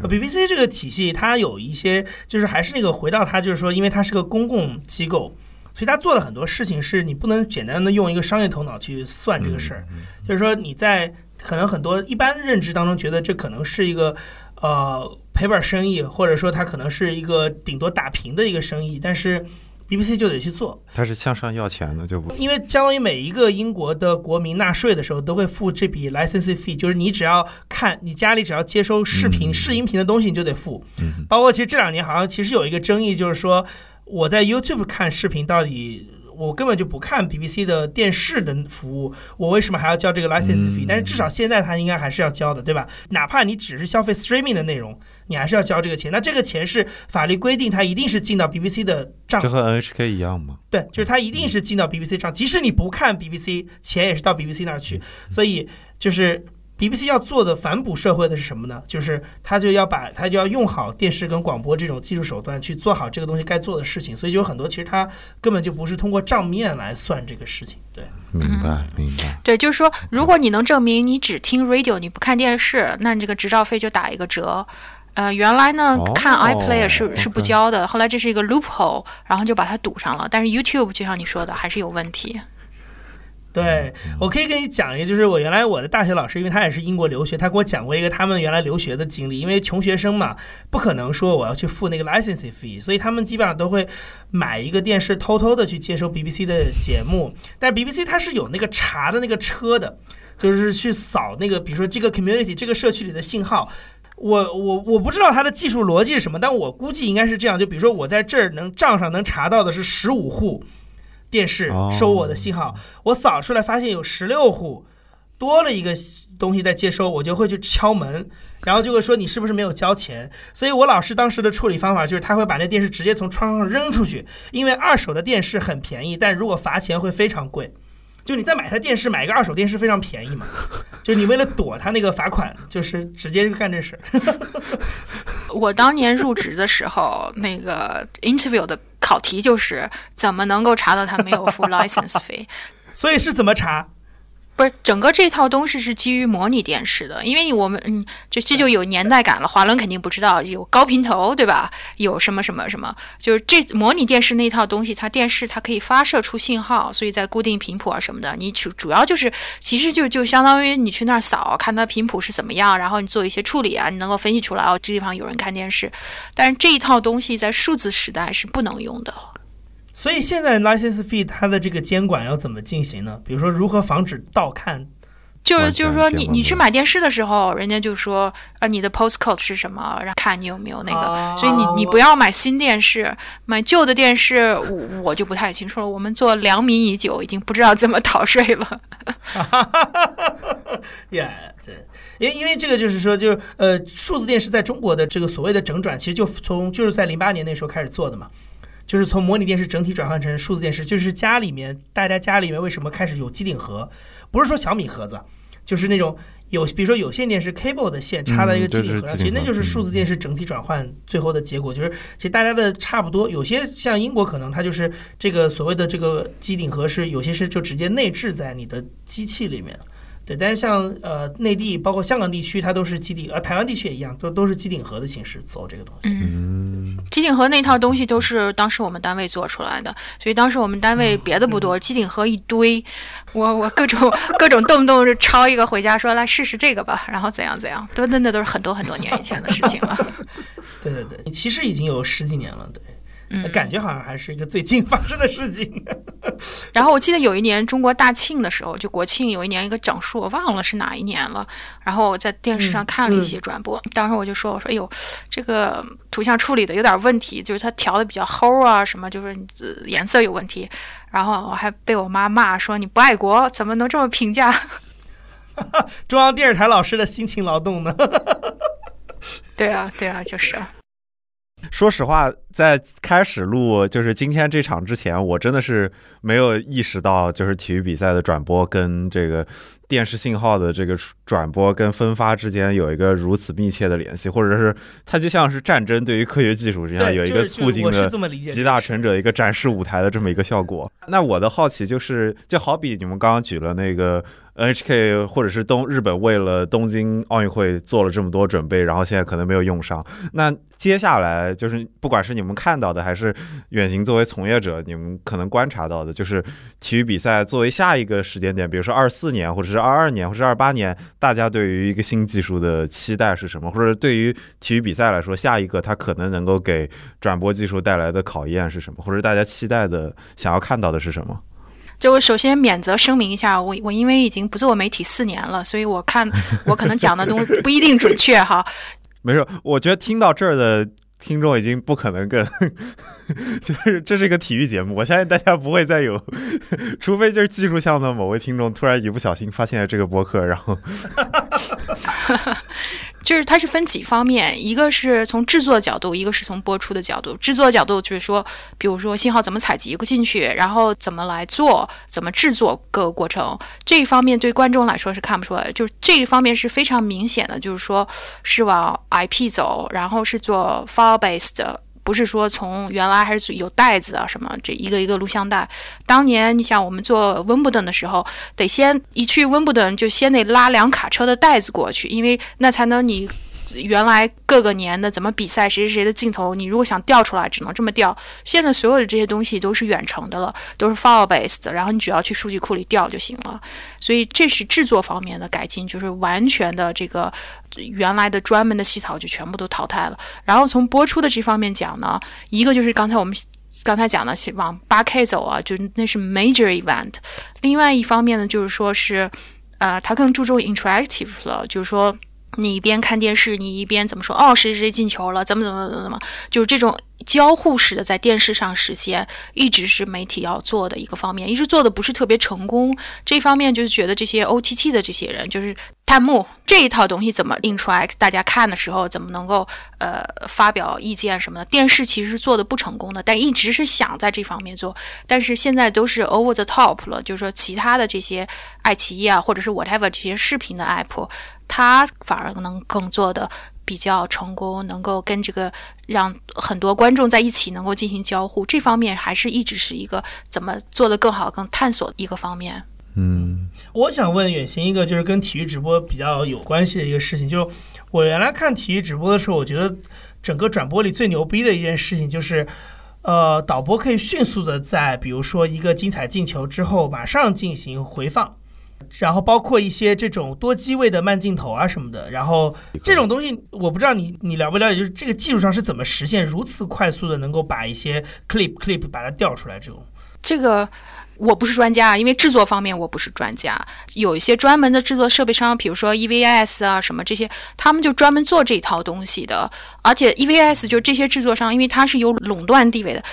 Speaker 3: 呃 BBC 这个体系，它有一些就是还是那个回到它，就是说，因为它是个公共机构，所以他做了很多事情，是你不能简单的用一个商业头脑去算这个事儿。就是说你在可能很多一般认知当中觉得这可能是一个呃赔本生意，或者说它可能是一个顶多打平的一个生意，但是 BBC 就得去做。
Speaker 1: 它是向上要钱的，就不
Speaker 3: 因为相当于每一个英国的国民纳税的时候都会付这笔 license fee，就是你只要看你家里只要接收视频、
Speaker 1: 嗯
Speaker 3: 视音频的东西，你就得付。
Speaker 1: 嗯
Speaker 3: 包括其实这两年好像其实有一个争议，就是说我在 YouTube 看视频到底。我根本就不看 BBC 的电视的服务，我为什么还要交这个 license fee？、
Speaker 1: 嗯
Speaker 3: 但是至少现在它应该还是要交的，对吧？哪怕你只是消费 streaming 的内容，你还是要交这个钱。那这个钱是法律规定，它一定是进到 BBC 的账
Speaker 1: 这和 NHK 一样吗？
Speaker 3: 对，就是它一定是进到 BBC 账，即使你不看 BBC，钱也是到 BBC 那儿去。所以就是 BBC 要做的反哺社会的是什么呢？就是他就要把他就要用好电视跟广播这种技术手段去做好这个东西该做的事情。所以就有很多其实他根本就不是通过账面来算这个事情。对，
Speaker 1: 明白，明白。
Speaker 4: 对，就是说，如果你能证明你只听 radio，你不看电视，那你这个执照费就打一个折。呃，原来呢
Speaker 1: 哦
Speaker 4: 看 iPlayer 是是不交的，后来这是一个 loophole，然后就把它堵上了。但是 YouTube 就像你说的，还是有问题。
Speaker 3: 对，我可以跟你讲一个，就是我原来我的大学老师，因为他也是英国留学，他给我讲过一个他们原来留学的经历。因为穷学生嘛，不可能说我要去付那个 licensing fee，所以他们基本上都会买一个电视，偷偷的去接收 BBC 的节目。但 BBC 它是有那个查的那个车的，就是去扫那个，比如说这个 community 这个社区里的信号。我我我不知道它的技术逻辑是什么，但我估计应该是这样。就比如说我在这儿能账上能查到的是十五户电视
Speaker 1: 哦
Speaker 3: 收我的信号，我扫出来发现有十六户，多了一个东西在接收，我就会去敲门，然后就会说你是不是没有交钱？所以我老师当时的处理方法就是他会把那电视直接从窗上扔出去，因为二手的电视很便宜，但如果罚钱会非常贵。就你再买台电视，买一个二手电视非常便宜嘛，就是你为了躲他那个罚款，就是直接就干这事儿。
Speaker 4: 我当年入职的时候，那个 interview 的考题就是怎么能够查到他没有付 license 费。
Speaker 3: 所以是怎么查？
Speaker 4: 不是整个这套东西是基于模拟电视的，因为我们嗯，这这就有年代感了。华伦肯定不知道有高频头，对吧？有什么什么什么，就是这模拟电视那套东西，它电视它可以发射出信号，所以在固定频谱啊什么的，你主主要就是其实就就相当于你去那儿扫，看它频谱是怎么样，然后你做一些处理啊，你能够分析出来哦，这地方有人看电视。但是这一套东西在数字时代是不能用的了。
Speaker 3: 所以现在 license fee 它的这个监管要怎么进行呢？比如说如何防止盗看？
Speaker 4: 就是就是说你，你去买电视的时候，人家就说，呃，你的 postcode 是什么，然后看你有没有那个。
Speaker 3: 啊
Speaker 4: 所以你你不要买新电视，买旧的电视，我我就不太清楚了。我们做良民已久，已经不知道怎么逃税了。
Speaker 3: 呀，对，因为因为这个就是说，就是呃，数字电视在中国的这个所谓的整转，其实就从就是在零八年那时候开始做的嘛，就是从模拟电视整体转换成数字电视，就是家里面大家家里面为什么开始有机顶盒，不是说小米盒子，就是那种。有，比如说有线电视 cable 的线插在一个机顶盒上，其实那就是数字电视整体转换最后的结果。就是其实大家的差不多，有些像英国可能它就是这个所谓的这个机顶盒是有些是就直接内置在你的机器里面。对，但是像呃内地包括香港地区，它都是机顶，呃台湾地区也一样，都都是机顶盒的形式走这个东西。
Speaker 4: 嗯，机顶盒那套东西都是当时我们单位做出来的，所以当时我们单位别的不多，机顶盒一堆，我我各种各种动不动就抄一个回家说来试试这个吧，然后怎样怎样，都那那都是很多很多年以前的事情了。
Speaker 3: 对对对，其实已经有十几年了，对，
Speaker 4: 嗯，
Speaker 3: 感觉好像还是一个最近发生的事情。
Speaker 4: 然后我记得有一年中国大庆的时候，就国庆有一年一个整数，我忘了是哪一年了。然后我在电视上看了一些转播，当时我就说：“我说，哎呦，这个图像处理的有点问题，就是它调的比较齁啊，什么就是呃颜色有问题。”然后我还被我妈骂说：“你不爱国，怎么能这么评价
Speaker 3: 中央电视台老师的辛勤劳动呢？？”
Speaker 4: 对啊，对啊，就是啊。
Speaker 1: 说实话，在开始录就是今天这场之前，我真的是没有意识到，就是体育比赛的转播跟这个电视信号的这个转播跟分发之间有一个如此密切的联系，或者是它就像是战争对于科学技术这样，有一个促进的。集大成者一个展示舞台的这么一个效果。那我的好奇就是，就好比你们刚刚举了那个 NHK 或者是东日本为了东京奥运会做了这么多准备，然后现在可能没有用上。那接下来就是不管是你们看到的，还是远行作为从业者，你们可能观察到的，就是体育比赛作为下一个时间点，比如说二四年，或者是二二年，或者是二八年，大家对于一个新技术的期待是什么？或者对于体育比赛来说，下一个它可能能够给转播技术带来的考验是什么？或者大家期待的、想要看到的是什么？
Speaker 4: 就我首先免责声明一下，我我因为已经不做媒体四年了，所以我看 我可能讲的东西不一定准确哈。
Speaker 1: 没事，我觉得听到这儿的听众已经不可能更，就是这是一个体育节目，我相信大家不会再有，除非就是技术项的某位听众突然一不小心发现了这个播客，然后。
Speaker 4: 就是它是分几方面，一个是从制作角度，一个是从播出的角度。制作角度就是说，比如说信号怎么采集进去，然后怎么来做，怎么制作各个过程，这一方面对观众来说是看不出来，就是这一方面是非常明显的，就是说是往 IP 走，然后是做 file based。不是说从原来还是有袋子啊什么，这一个一个录像带。当年你想我们做温布顿的时候，得先一去温布顿就先得拉两卡车的袋子过去，因为那才能你。原来各个年的怎么比赛，谁谁谁的镜头，你如果想调出来，只能这么调。现在所有的这些东西都是远程的了，都是 file based 的，然后你只要去数据库里调就行了。所以这是制作方面的改进，就是完全的这个原来的专门的系统就全部都淘汰了。然后从播出的这方面讲呢，一个就是刚才我们刚才讲的往八 K 走啊，就那是 major event。另外一方面呢，就是说是呃，它更注重 interactive 了，就是说。你一边看电视，你一边怎么说？哦，谁谁进球了？怎么怎么怎么怎么？就是这种交互式的在电视上实现，一直是媒体要做的一个方面，一直做的不是特别成功。这方面就是觉得这些 OTT 的这些人，就是弹幕这一套东西怎么印出来，大家看的时候怎么能够呃发表意见什么的？电视其实是做的不成功的，但一直是想在这方面做，但是现在都是 over the top 了，就是说其他的这些爱奇艺啊，或者是 whatever 这些视频的 app。它反而能更做的比较成功，能够跟这个让很多观众在一起能够进行交互，这方面还是一直是一个怎么做的更好、更探索的一个方面。
Speaker 1: 嗯，
Speaker 3: 我想问远行一个就是跟体育直播比较有关系的一个事情，就是我原来看体育直播的时候，我觉得整个转播里最牛逼的一件事情就是，呃，导播可以迅速的在比如说一个精彩进球之后，马上进行回放。然后包括一些这种多机位的慢镜头啊什么的，然后这种东西我不知道你你了不了解，就是这个技术上是怎么实现如此快速的能够把一些 clip clip 把它调出来这种？
Speaker 4: 这个我不是专家，因为制作方面我不是专家。有一些专门的制作设备商，比如说 EVS 啊什么这些，他们就专门做这套东西的。而且 EVS 就这些制作商，因为它是有垄断地位的。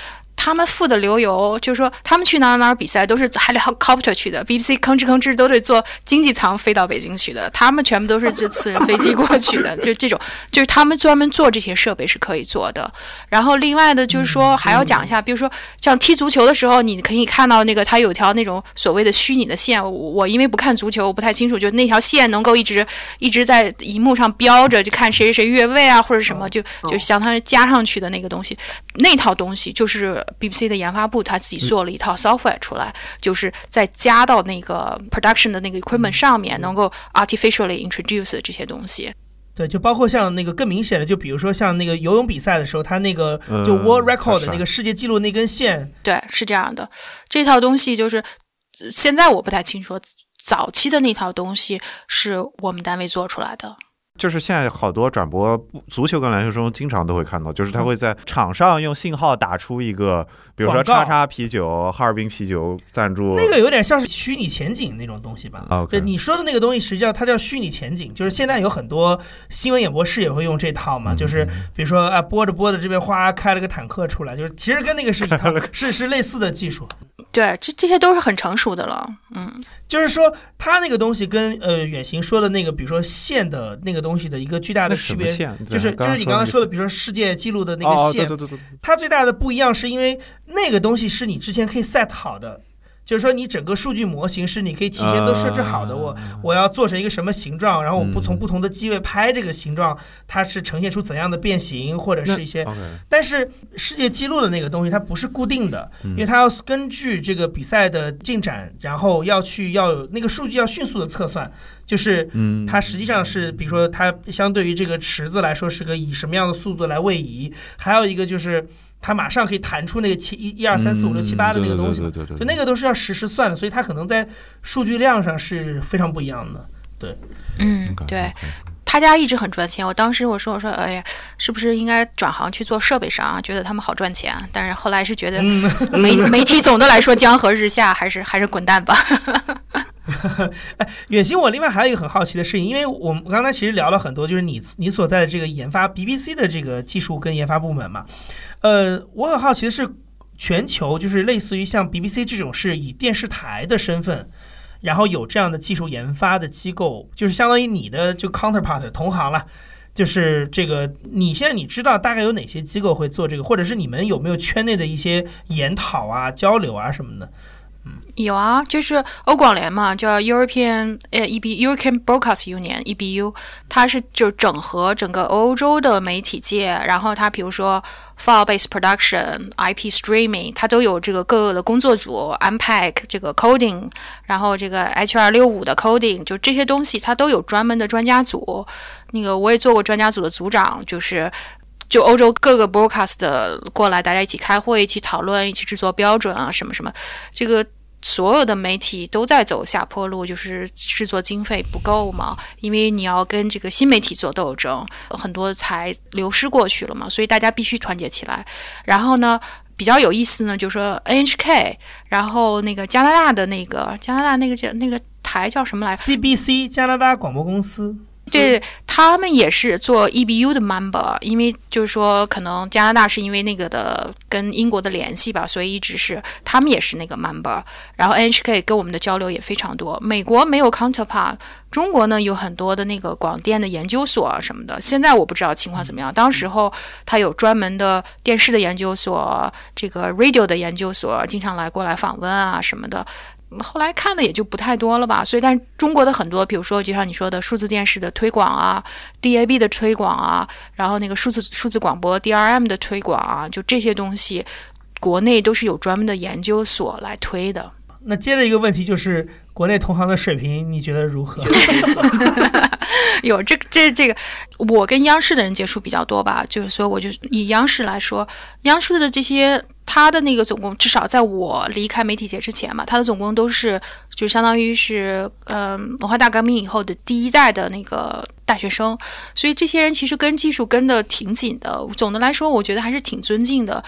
Speaker 4: 他们付的流油，就是说他们去哪哪哪比赛都是 helicopter 去的，BBC 吭哧吭哧都得坐经济舱飞到北京去的，他们全部都是这私人飞机过去的，就这种，就是他们专门做这些设备是可以做的。然后另外的，就是说还要讲一下，比如说像踢足球的时候，你可以看到那个它有条那种所谓的虚拟的线，我因为不看足球，我不太清楚，就那条线能够一直一直在荧幕上标着，就看谁谁谁越位啊或者什么，就就相当于加上去的那个东西，那套东西就是。BBC 的研发部他自己做了一套 software 出来，就是在加到那个 production 的那个 equipment 上面，能够 artificially introduce 这些东西。
Speaker 3: 对，就包括像那个更明显的，就比如说像那个游泳比赛的时候，他那个就 world record 的那个世界纪录那根线。
Speaker 4: 对，是这样的。这套东西就是现在我不太清楚，早期的那套东西是我们单位做出来的。
Speaker 1: 就是现在好多转播足球跟篮球中经常都会看到，就是他会在场上用信号打出一个，比如说叉叉啤酒、哈尔滨啤酒赞助，
Speaker 3: 那个有点像是虚拟前景那种东西吧？对，你说的那个东西实际上它叫虚拟前景，就是现在有很多新闻演播室也会用这套嘛，就是比如说啊播着播着这边哗开了个坦克出来，就是其实跟那个是一套，是是类似的技术。
Speaker 4: 对，这这些都是很成熟的了，嗯。
Speaker 3: 就是说，它那个东西跟呃远行说的那个，比如说线的那个东西的一个巨大的区别，就是就是你刚刚说的，比如说世界纪录的那个线，它最大的不一样是因为那个东西是你之前可以 set 好的，就是说你整个数据模型是你可以提前都设置好的，我我要做成一个什么形状，然后我不从不同的机位拍这个形状，它是呈现出怎样的变形，或者是一些。但是世界纪录的那个东西它不是固定的，因为它要根据这个比赛的进展，然后要去要有那个数据要迅速的测算，就是它实际上是比如说它相对于这个池子来说是个以什么样的速度来位移，还有一个就是。它马上可以弹出那个七一一二三四五六七八的那个东西嘛，就那个都是要实时算的，所以它可能在数据量上是非常不一样的。对，
Speaker 4: 嗯，对，他家一直很赚钱。我当时我说我说，哎呀，是不是应该转行去做设备商啊？觉得他们好赚钱。但是后来是觉得媒 媒体总的来说江河日下，还是 还是滚蛋吧。
Speaker 3: 哎，远行，我另外还有一个很好奇的事情，因为我们刚才其实聊了很多，就是你你所在的这个研发 BBC 的这个技术跟研发部门嘛。呃，我很好奇的是，全球就是类似于像 BBC 这种是以电视台的身份，然后有这样的技术研发的机构，就是相当于你的就 counterpart 同行了。就是这个，你现在你知道大概有哪些机构会做这个，或者是你们有没有圈内的一些研讨啊、交流啊什么的？
Speaker 4: 有啊，就是欧广联嘛，叫 European 呃 E B European Broadcast Union E B U，它是就整合整个欧洲的媒体界，然后它比如说 file based production、IP streaming，它都有这个各个的工作组，unpack 这个 coding，然后这个 H 二六五的 coding，就这些东西它都有专门的专家组。那个我也做过专家组的组长，就是就欧洲各个 broadcast 过来，大家一起开会，一起讨论，一起制作标准啊，什么什么，这个。所有的媒体都在走下坡路，就是制作经费不够嘛，因为你要跟这个新媒体做斗争，很多才流失过去了嘛，所以大家必须团结起来。然后呢，比较有意思呢，就是说 NHK，然后那个加拿大的那个加拿大那个叫那个台叫什么来
Speaker 3: ？CBC 加拿大广播公司。
Speaker 4: 对他们也是做 EBU 的 member，因为就是说，可能加拿大是因为那个的跟英国的联系吧，所以一直是他们也是那个 member。然后 NHK 跟我们的交流也非常多。美国没有 counterpart，中国呢有很多的那个广电的研究所什么的。现在我不知道情况怎么样。当时候他有专门的电视的研究所，这个 radio 的研究所，经常来过来访问啊什么的。后来看的也就不太多了吧，所以但是中国的很多，比如说就像你说的数字电视的推广啊，DAB 的推广啊，然后那个数字数字广播 DRM 的推广啊，就这些东西，国内都是有专门的研究所来推的。
Speaker 3: 那接着一个问题就是，国内同行的水平你觉得如何？
Speaker 4: 有这这这个，我跟央视的人接触比较多吧，就是所以我就以央视来说，央视的这些。他的那个总共，至少在我离开媒体节之前嘛，他的总共都是就相当于是，嗯，文化大革命以后的第一代的那个大学生，所以这些人其实跟技术跟的挺紧的。总的来说，我觉得还是挺尊敬的。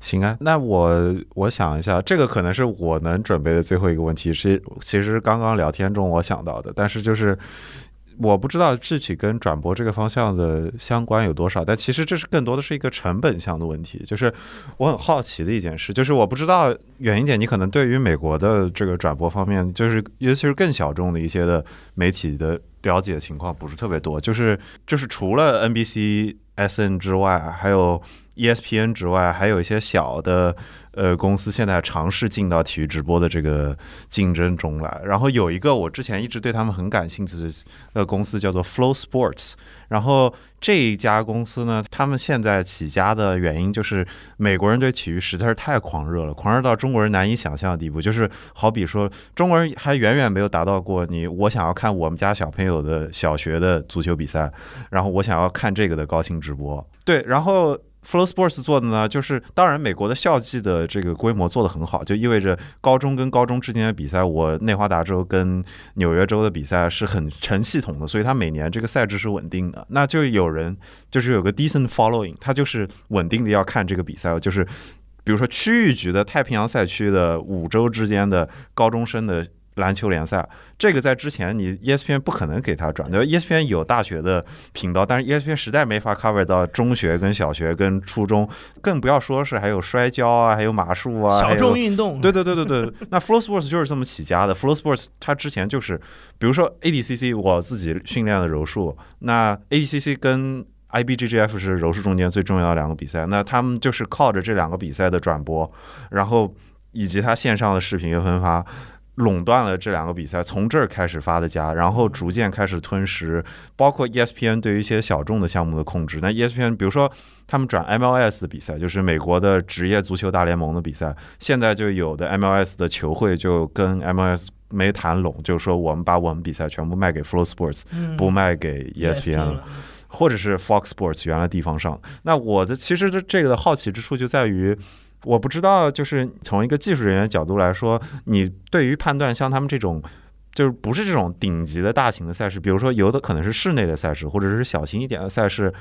Speaker 1: 行啊，那我我想一下，这个可能是我能准备的最后一个问题，是其实刚刚聊天中我想到的，但是就是。我不知道智取跟转播这个方向的相关有多少，但其实这是更多的是一个成本项的问题。就是我很好奇的一件事，就是我不知道远一点，你可能对于美国的这个转播方面，就是尤其是更小众的一些的媒体的了解情况不是特别多。就是就是除了 NBC、SN 之外，还有 ESPN 之外，还有一些小的。呃，公司现在尝试进到体育直播的这个竞争中来。然后有一个我之前一直对他们很感兴趣的公司叫做 Flow Sports。然后这一家公司呢，他们现在起家的原因就是美国人对体育实在是太狂热了，狂热到中国人难以想象的地步。就是好比说，中国人还远远没有达到过你我想要看我们家小朋友的小学的足球比赛，然后我想要看这个的高清直播。对，然后。Flow Sports 做的呢，就是当然美国的校际的这个规模做得很好，就意味着高中跟高中之间的比赛，我内华达州跟纽约州的比赛是很成系统的，所以它每年这个赛制是稳定的。那就有人就是有个 decent following，他就是稳定的要看这个比赛，就是比如说区域局的太平洋赛区的五州之间的高中生的。篮球联赛，这个在之前你 ESPN 不可能给他转的，ESPN 有大学的频道，但是 ESPN 实在没法 cover 到中学、跟小学、跟初中，更不要说是还有摔跤啊，还有马术啊，
Speaker 3: 小众运动。
Speaker 1: 对对对对对，那 Flow Sports 就是这么起家的。Flow Sports 它之前就是，比如说 ADCC 我自己训练的柔术，那 ADCC 跟 IBGGF 是柔术中间最重要的两个比赛，那他们就是靠着这两个比赛的转播，然后。以及它线上的视频分发。垄断了这两个比赛，从这儿开始发的家，然后逐渐开始吞食，包括 ESPN 对于一些小众的项目的控制。那 ESPN 比如说他们转 MLS 的比赛，就是美国的职业足球大联盟的比赛，现在就有的 MLS 的球会就跟 MLS 没谈拢，就是说我们把我们比赛全部卖给 Flow Sports，不卖给 ESPN 了，或者是 Fox Sports 原来地方上。那我的其实这这个的好奇之处就在于。我不知道，就是从一个技术人员角度来说，你对于判断像他们这种，就是不是这种顶级的大型的赛事，比如说有的可能是室内的赛事，或者是小型一点的赛事，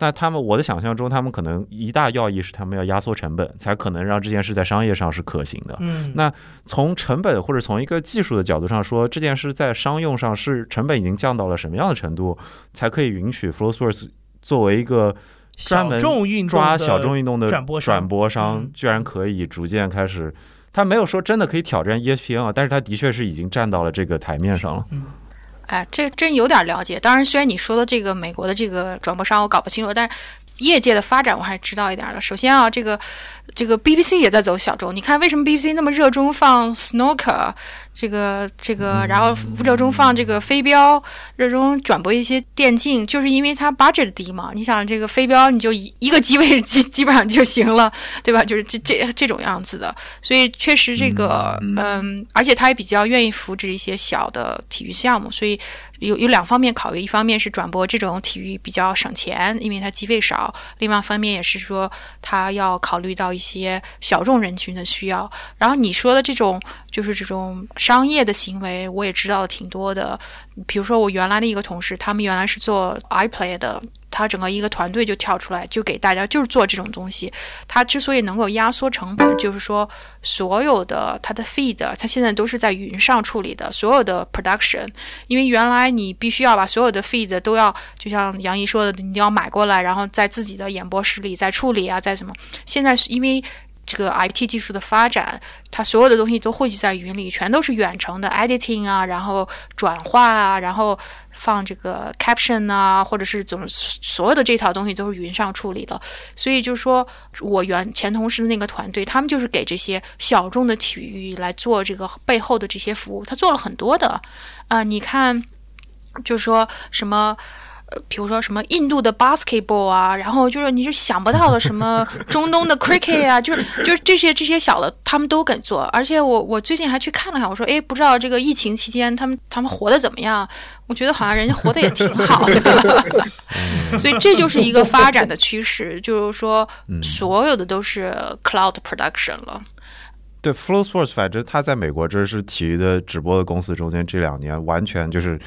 Speaker 1: 那他们我的想象中，他们可能一大要义是他们要压缩成本，才可能让这件事在商业上是可行的。
Speaker 3: 嗯，
Speaker 1: 那从成本或者从一个技术的角度上说，这件事在商用上是成本已经降到了什么样的程度，才可以允许 FlowSource 作为一个。专门抓小众运动的转播商，居然可以逐渐开始，他没有说真的可以挑战 ESPN 啊，但是他的确是已经站到了这个台面上了。
Speaker 4: 嗯哎，这真有点了解。当然，虽然你说的这个美国的这个转播商我搞不清楚，但是业界的发展我还知道一点的。首先啊，这个这个 BBC 也在走小众。你看，为什么 BBC 那么热衷放 Snooker？这个这个，然后热衷放这个飞镖，热衷转播一些电竞，就是因为它 budget 低嘛。你想这个飞镖，你就一一个机位基基本上就行了，对吧？就是这这这种样子的。所以确实这个，嗯，而且他也比较愿意扶持一些小的体育项目，所以有有两方面考虑，一方面是转播这种体育比较省钱，因为它机位少；另外一方面也是说他要考虑到一些小众人群的需要。然后你说的这种，就是这种。商业的行为我也知道挺多的，比如说我原来的一个同事，他们原来是做 iPlay 的，他整个一个团队就跳出来，就给大家就是做这种东西。他之所以能够压缩成本，就是说所有的他的 feed，他现在都是在云上处理的，所有的 production，因为原来你必须要把所有的 feed 都要，就像杨怡说的，你要买过来，然后在自己的演播室里再处理啊，再什么。现在是因为。这个 IT 技术的发展，它所有的东西都汇聚在云里，全都是远程的 editing 啊，然后转化啊，然后放这个 caption 啊，或者是怎么，所有的这套东西都是云上处理了。所以就是说我原前同事的那个团队，他们就是给这些小众的体育来做这个背后的这些服务，他做了很多的啊，你看，就是说什么。呃，比如说什么印度的 basketball 啊，然后就是你是想不到的什么 中东的 cricket 啊，就是就是这些这些小的，他们都敢做。而且我我最近还去看了看，我说哎，不知道这个疫情期间他们他们活得怎么样？我觉得好像人家活得也挺好的。所以这就是一个发展的趋势，就是说所有的都是 cloud production 了。
Speaker 1: 对，Flow Sports 反正他在美国这是体育的直播的公司中间，这两年完全就是。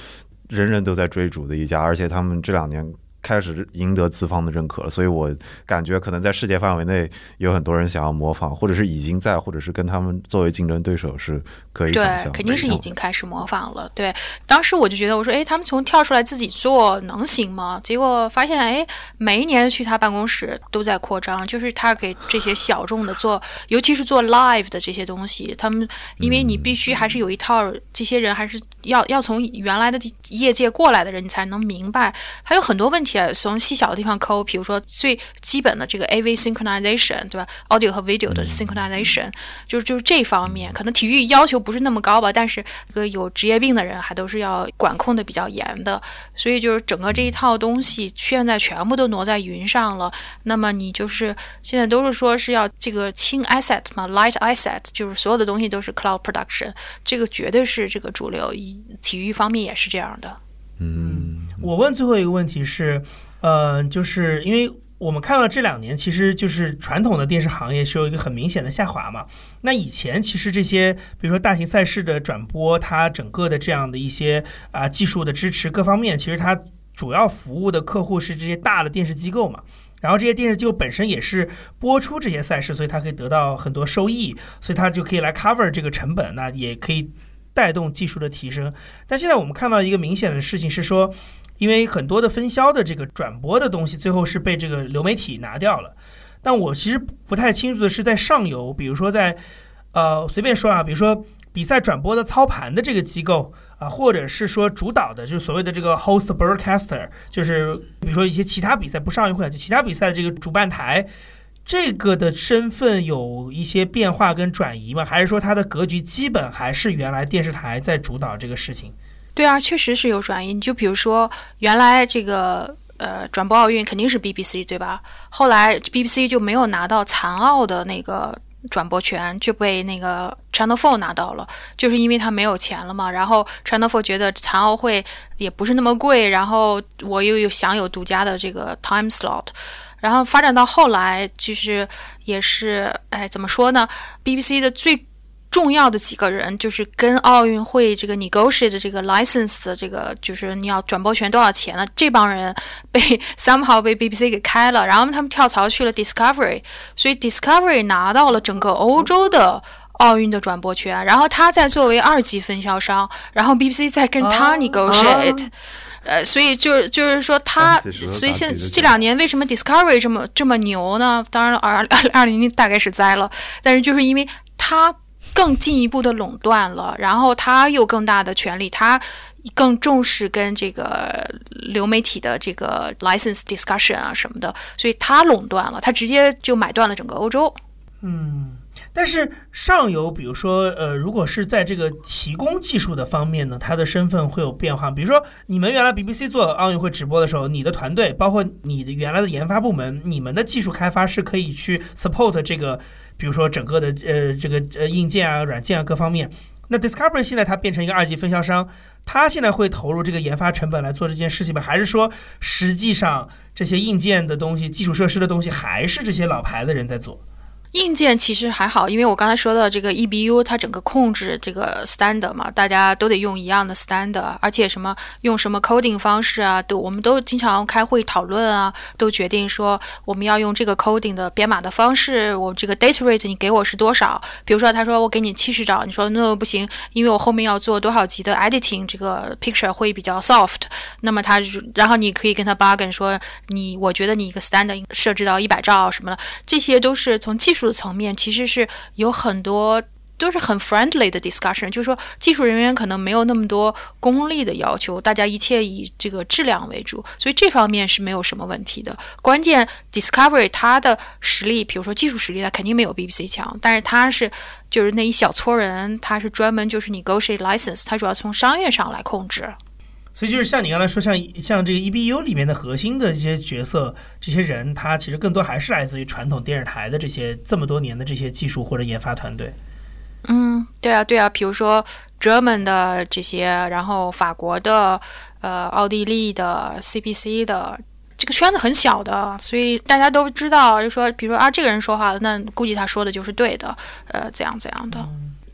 Speaker 1: 人人都在追逐的一家，而且他们这两年。开始赢得资方的认可了，所以我感觉可能在世界范围内有很多人想要模仿，或者是已经在，或者是跟他们作为竞争对手是可以想象。
Speaker 4: 对，肯定是已经开始模仿了。对，当时我就觉得，我说，哎，他们从跳出来自己做能行吗？结果发现，哎，每一年去他办公室都在扩张，就是他给这些小众的做，尤其是做 live 的这些东西，他们因为你必须还是有一套，这些人还是要要从原来的业界过来的人，你才能明白，还有很多问题。从细小的地方抠，比如说最基本的这个 AV synchronization，对吧？Audio 和 video 的 synchronization，就是就是这方面，可能体育要求不是那么高吧，但是这个有职业病的人还都是要管控的比较严的，所以就是整个这一套东西现在全部都挪在云上了。那么你就是现在都是说是要这个轻 asset 嘛，light asset，就是所有的东西都是 cloud production，这个绝对是这个主流，体育方面也是这样的。
Speaker 1: 嗯，
Speaker 3: 我问最后一个问题是，呃，就是因为我们看到这两年，其实就是传统的电视行业是有一个很明显的下滑嘛。那以前其实这些，比如说大型赛事的转播，它整个的这样的一些啊技术的支持各方面，其实它主要服务的客户是这些大的电视机构嘛。然后这些电视机构本身也是播出这些赛事，所以它可以得到很多收益，所以它就可以来 cover 这个成本，那也可以。带动技术的提升，但现在我们看到一个明显的事情是说，因为很多的分销的这个转播的东西，最后是被这个流媒体拿掉了。但我其实不太清楚的是，在上游，比如说在呃随便说啊，比如说比赛转播的操盘的这个机构啊，或者是说主导的，就是所谓的这个 host broadcaster，就是比如说一些其他比赛不上映会，就其他比赛的这个主办台。这个的身份有一些变化跟转移吗？还是说它的格局基本还是原来电视台在主导这个事情？
Speaker 4: 对啊，确实是有转移。你就比如说，原来这个呃转播奥运肯定是 BBC 对吧？后来 BBC 就没有拿到残奥的那个转播权，就被那个 Channel Four 拿到了，就是因为他没有钱了嘛。然后 Channel Four 觉得残奥会也不是那么贵，然后我又有享有独家的这个 time slot。然后发展到后来，就是也是，哎，怎么说呢？BBC 的最重要的几个人，就是跟奥运会这个 negotiate 这个 license 的这个，就是你要转播权多少钱呢？这帮人被 somehow 被 BBC 给开了，然后他们跳槽去了 Discovery，所以 Discovery 拿到了整个欧洲的奥运的转播权，然后他再作为二级分销商，然后 BBC 再跟他 negotiate。呃，所以就是就是说，他所以现这两年为什么 Discovery 这么这么牛呢？当然，二二二零大概是栽了，但是就是因为他更进一步的垄断了，然后他有更大的权利，他更重视跟这个流媒体的这个 license discussion 啊什么的，所以他垄断了，他直接就买断了整个欧洲。
Speaker 3: 嗯。但是上游，比如说，呃，如果是在这个提供技术的方面呢，它的身份会有变化。比如说，你们原来 BBC 做奥运会直播的时候，你的团队，包括你的原来的研发部门，你们的技术开发是可以去 support 这个，比如说整个的呃这个呃硬件啊、软件啊各方面。那 Discovery 现在它变成一个二级分销商，它现在会投入这个研发成本来做这件事情吗？还是说实际上这些硬件的东西、基础设施的东西还是这些老牌的人在做？
Speaker 4: 硬件其实还好，因为我刚才说到这个 EBU，它整个控制这个 standard 嘛，大家都得用一样的 standard，而且什么用什么 coding 方式啊，都我们都经常开会讨论啊，都决定说我们要用这个 coding 的编码的方式，我这个 data rate 你给我是多少？比如说他说我给你七十兆，你说那不行，因为我后面要做多少级的 editing，这个 picture 会比较 soft，那么他然后你可以跟他 bargain 说你我觉得你一个 standard 设置到一百兆什么的，这些都是从技术。术层面其实是有很多都是很 friendly 的 discussion，就是说技术人员可能没有那么多功利的要求，大家一切以这个质量为主，所以这方面是没有什么问题的。关键 Discovery 它的实力，比如说技术实力，它肯定没有 BBC 强，但是它是就是那一小撮人，他是专门就是 negotiate license，它主要从商业上来控制。
Speaker 3: 所以就是像你刚才说，像像这个 EBU 里面的核心的这些角色、这些人，他其实更多还是来自于传统电视台的这些这么多年的这些技术或者研发团队。
Speaker 4: 嗯，对啊，对啊，比如说 German 的这些，然后法国的、呃，奥地利的、CPC 的，这个圈子很小的，所以大家都知道，就说，比如说啊，这个人说话了，那估计他说的就是对的，呃，怎样怎样的。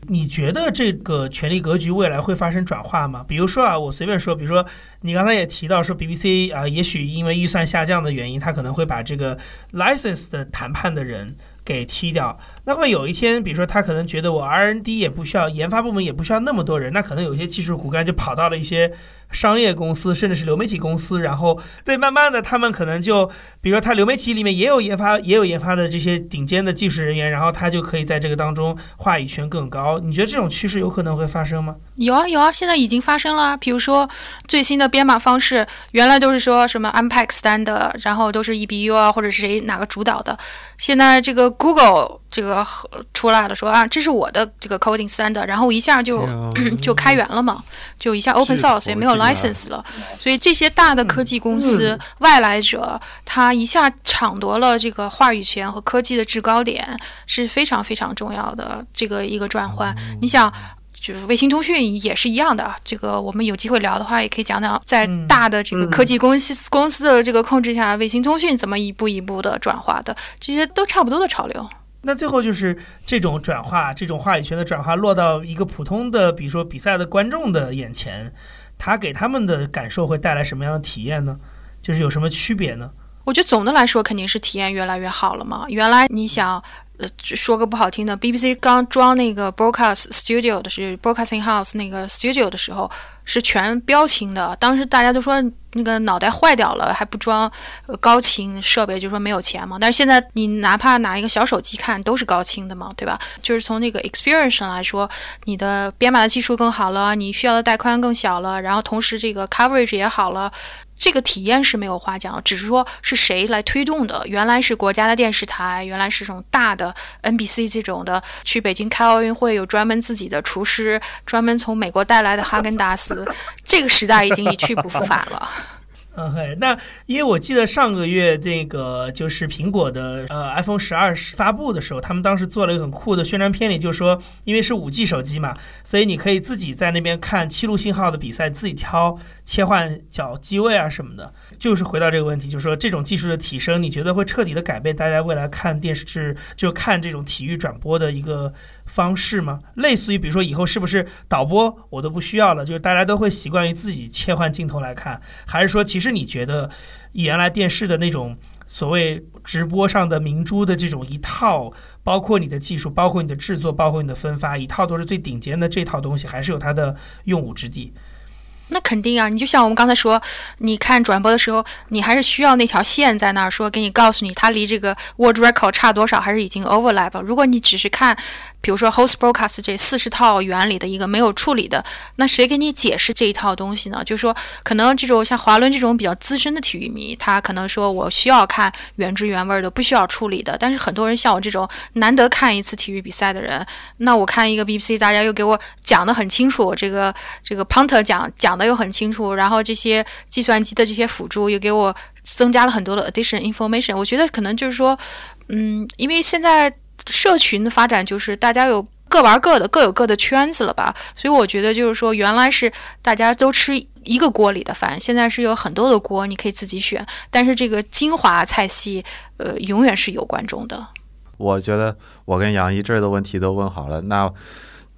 Speaker 3: 你觉得这个权力格局未来会发生转化吗？比如说啊，我随便说，比如说你刚才也提到说，BBC 啊，也许因为预算下降的原因，他可能会把这个 license 的谈判的人给踢掉。那么有一天，比如说他可能觉得我 R&D 也不需要，研发部门也不需要那么多人，那可能有些技术骨干就跑到了一些。商业公司甚至是流媒体公司，然后对，慢慢的他们可能就，比如说他流媒体里面也有研发，也有研发的这些顶尖的技术人员，然后他就可以在这个当中话语权更高。你觉得这种趋势有可能会发生吗？
Speaker 4: 有啊有啊，现在已经发生了。比如说最新的编码方式，原来都是说什么 MPEG standard，然后都是 EBU 啊，或者是谁哪个主导的。现在这个 Google 这个出来了，说啊，这是我的这个 coding standard，然后一下就 就开源了嘛，就一下 open source 也没有 license 了。所以这些大的科技公司外来者，他一下抢夺了这个话语权和科技的制高点，是非常非常重要的这个一个转换。你想。就是卫星通讯也是一样的，这个我们有机会聊的话，也可以讲讲在大的这个科技公司公司的这个控制下，卫星通讯怎么一步一步的转化的，这些都差不多的潮流。
Speaker 3: 那最后就是这种转化，这种话语权的转化落到一个普通的，比如说比赛的观众的眼前，他给他们的感受会带来什么样的体验呢？就是有什么区别呢？
Speaker 4: 我觉得总的来说肯定是体验越来越好了嘛。原来你想。呃，说个不好听的，BBC 刚装那个 Broadcast Studio 的是 Broadcasting House 那个 Studio 的时候，是全标清的。当时大家都说那个脑袋坏掉了，还不装高清设备，就说没有钱嘛。但是现在你哪怕拿一个小手机看，都是高清的嘛，对吧？就是从那个 experience 上来说，你的编码的技术更好了，你需要的带宽更小了，然后同时这个 coverage 也好了。这个体验是没有话讲，只是说是谁来推动的。原来是国家的电视台，原来是这种大的 NBC 这种的，去北京开奥运会有专门自己的厨师，专门从美国带来的哈根达斯。这个时代已经一去不复返了。
Speaker 3: OK，那因为我记得上个月这个就是苹果的呃 iPhone 十二发布的时候，他们当时做了一个很酷的宣传片里，就说因为是五 G 手机嘛，所以你可以自己在那边看七路信号的比赛，自己挑切换角机位啊什么的。就是回到这个问题，就是说这种技术的提升，你觉得会彻底的改变大家未来看电视就看这种体育转播的一个方式吗？类似于比如说以后是不是导播我都不需要了，就是大家都会习惯于自己切换镜头来看，还是说其实你觉得原来电视的那种所谓直播上的明珠的这种一套，包括你的技术，包括你的制作，包括你的分发，一套都是最顶尖的这套东西，还是有它的用武之地？
Speaker 4: 那肯定啊，你就像我们刚才说，你看转播的时候，你还是需要那条线在那儿说，给你告诉你它离这个 word record 差多少，还是已经 overlap。如果你只是看。比如说，host broadcast 这四十套原理的一个没有处理的，那谁给你解释这一套东西呢？就是说，可能这种像华伦这种比较资深的体育迷，他可能说我需要看原汁原味的，不需要处理的。但是很多人像我这种难得看一次体育比赛的人，那我看一个 BBC，大家又给我讲得很清楚，这个这个 punter 讲讲的又很清楚，然后这些计算机的这些辅助又给我增加了很多的 addition information。我觉得可能就是说，嗯，因为现在。社群的发展就是大家有各玩各的，各有各的圈子了吧？所以我觉得就是说，原来是大家都吃一个锅里的饭，现在是有很多的锅，你可以自己选。但是这个精华菜系，呃，永远是有观众的。
Speaker 1: 我觉得我跟杨一这儿的问题都问好了。那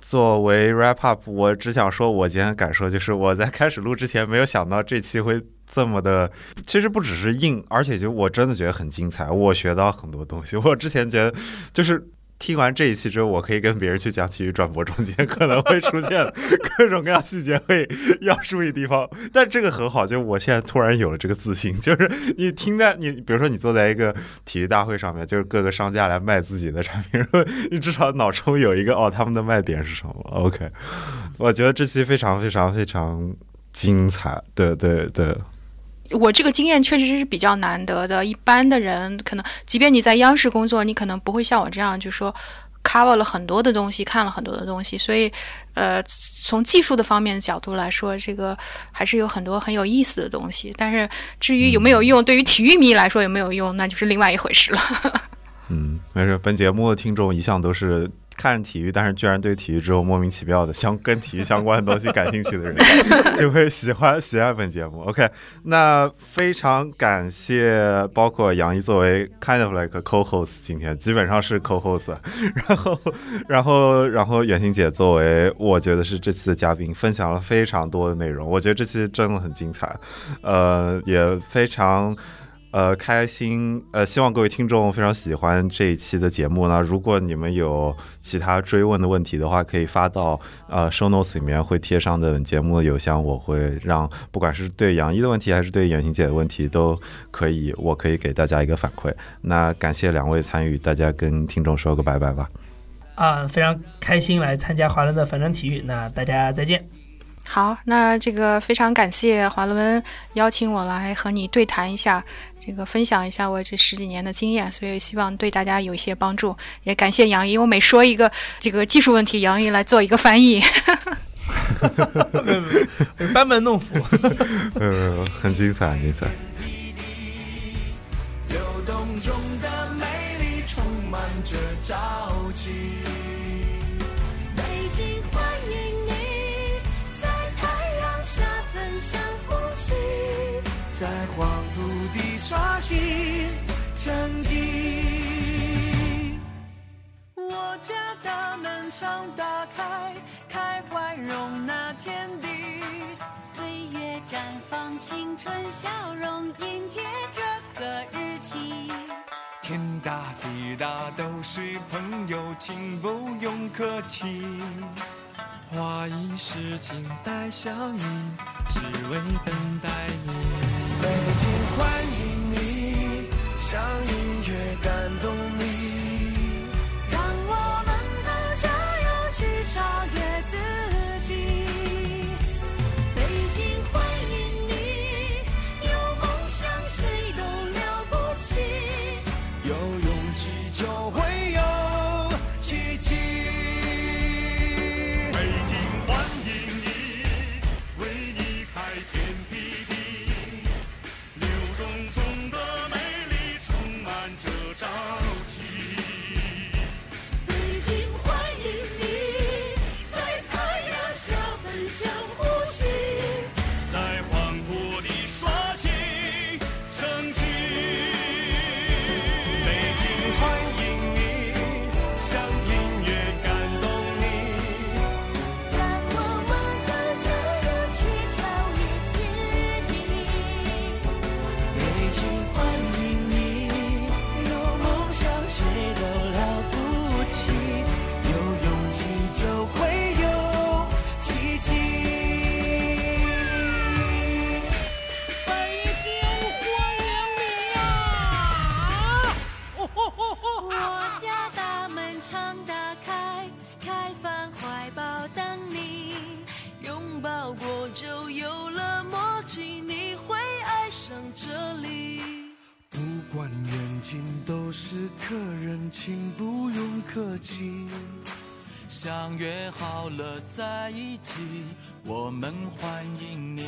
Speaker 1: 作为 wrap up，我只想说，我今天感受就是我在开始录之前没有想到这期会这么的，其实不只是硬，而且就我真的觉得很精彩，我学到很多东西。我之前觉得就是。听完这一期之后，我可以跟别人去讲体育转播，中间可能会出现各种各样细节会要注意地方。但这个很好，就我现在突然有了这个自信，就是你听在你，比如说你坐在一个体育大会上面，就是各个商家来卖自己的产品，你至少脑中有一个哦，他们的卖点是什么？OK，我觉得这期非常非常非常精彩。对对对。
Speaker 4: 我这个经验确实是比较难得的。一般的人可能，即便你在央视工作，你可能不会像我这样，就说 cover 了很多的东西，看了很多的东西。所以，呃，从技术的方面角度来说，这个还是有很多很有意思的东西。但是，至于有没有用，对于体育迷来说有没有用，那就是另外一回事了。
Speaker 1: 嗯，没事。本节目的听众一向都是。看体育，但是居然对体育之后莫名其妙的相跟体育相关的东西感兴趣的人，就会喜欢喜爱本节目。OK，那非常感谢，包括杨一作为 kind of like co-host，今天基本上是 co-host，然后然后然后远行姐作为我觉得是这期的嘉宾，分享了非常多的内容，我觉得这期真的很精彩，呃，也非常。呃，开心，呃，希望各位听众非常喜欢这一期的节目呢。如果你们有其他追问的问题的话，可以发到呃 show notes 里面会贴上的节目的邮箱，我会让不管是对杨一的问题还是对远行姐的问题都可以，我可以给大家一个反馈。那感谢两位参与，大家跟听众说个拜拜吧。
Speaker 3: 啊，非常开心来参加华伦的反转体育，那大家再见。
Speaker 4: 好，那这个非常感谢华伦邀请我来和你对谈一下。这个分享一下我这十几年的经验，所以希望对大家有一些帮助。也感谢杨毅，我每说一个这个技术问题，杨毅来做一个翻译。
Speaker 3: 班门弄斧，
Speaker 1: 呃，很精彩，很精彩。刷新成绩。我家大门常打开，开怀容纳天地。岁月绽放青春笑容，迎接这个日期。天大地大都是朋友，请不用客气。花一世，情待相遇，只为等待你。北京欢迎你，像音乐感动
Speaker 5: 了默契，你会爱上这里。
Speaker 6: 不管远近都是客人，请不用客气。
Speaker 7: 相约好了在一起，我们欢迎你。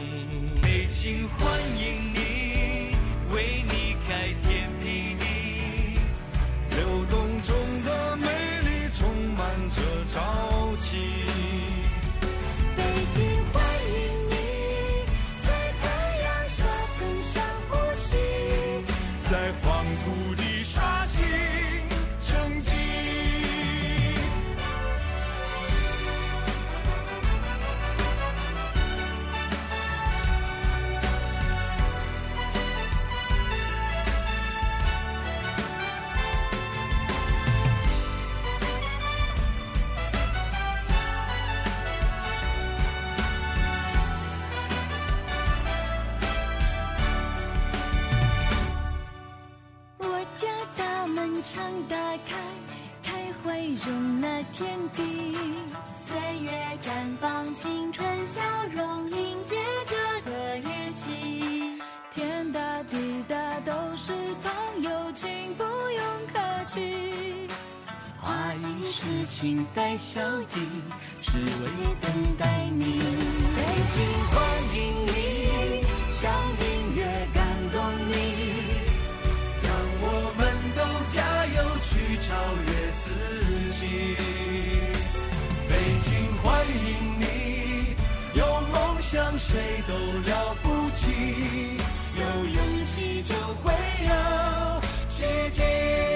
Speaker 8: 北京欢迎你，为你开天辟地，
Speaker 6: 流动中的美丽充满着朝气。
Speaker 9: 天地，岁月绽放青春笑容，迎接这个日期。天大地大都是朋友，请不用客气。
Speaker 7: 花一世，情带笑意，只为
Speaker 9: 等待你。
Speaker 5: 北京欢迎你，让
Speaker 6: 欢迎你，有梦想谁都了不起，
Speaker 5: 有勇气就会有奇迹。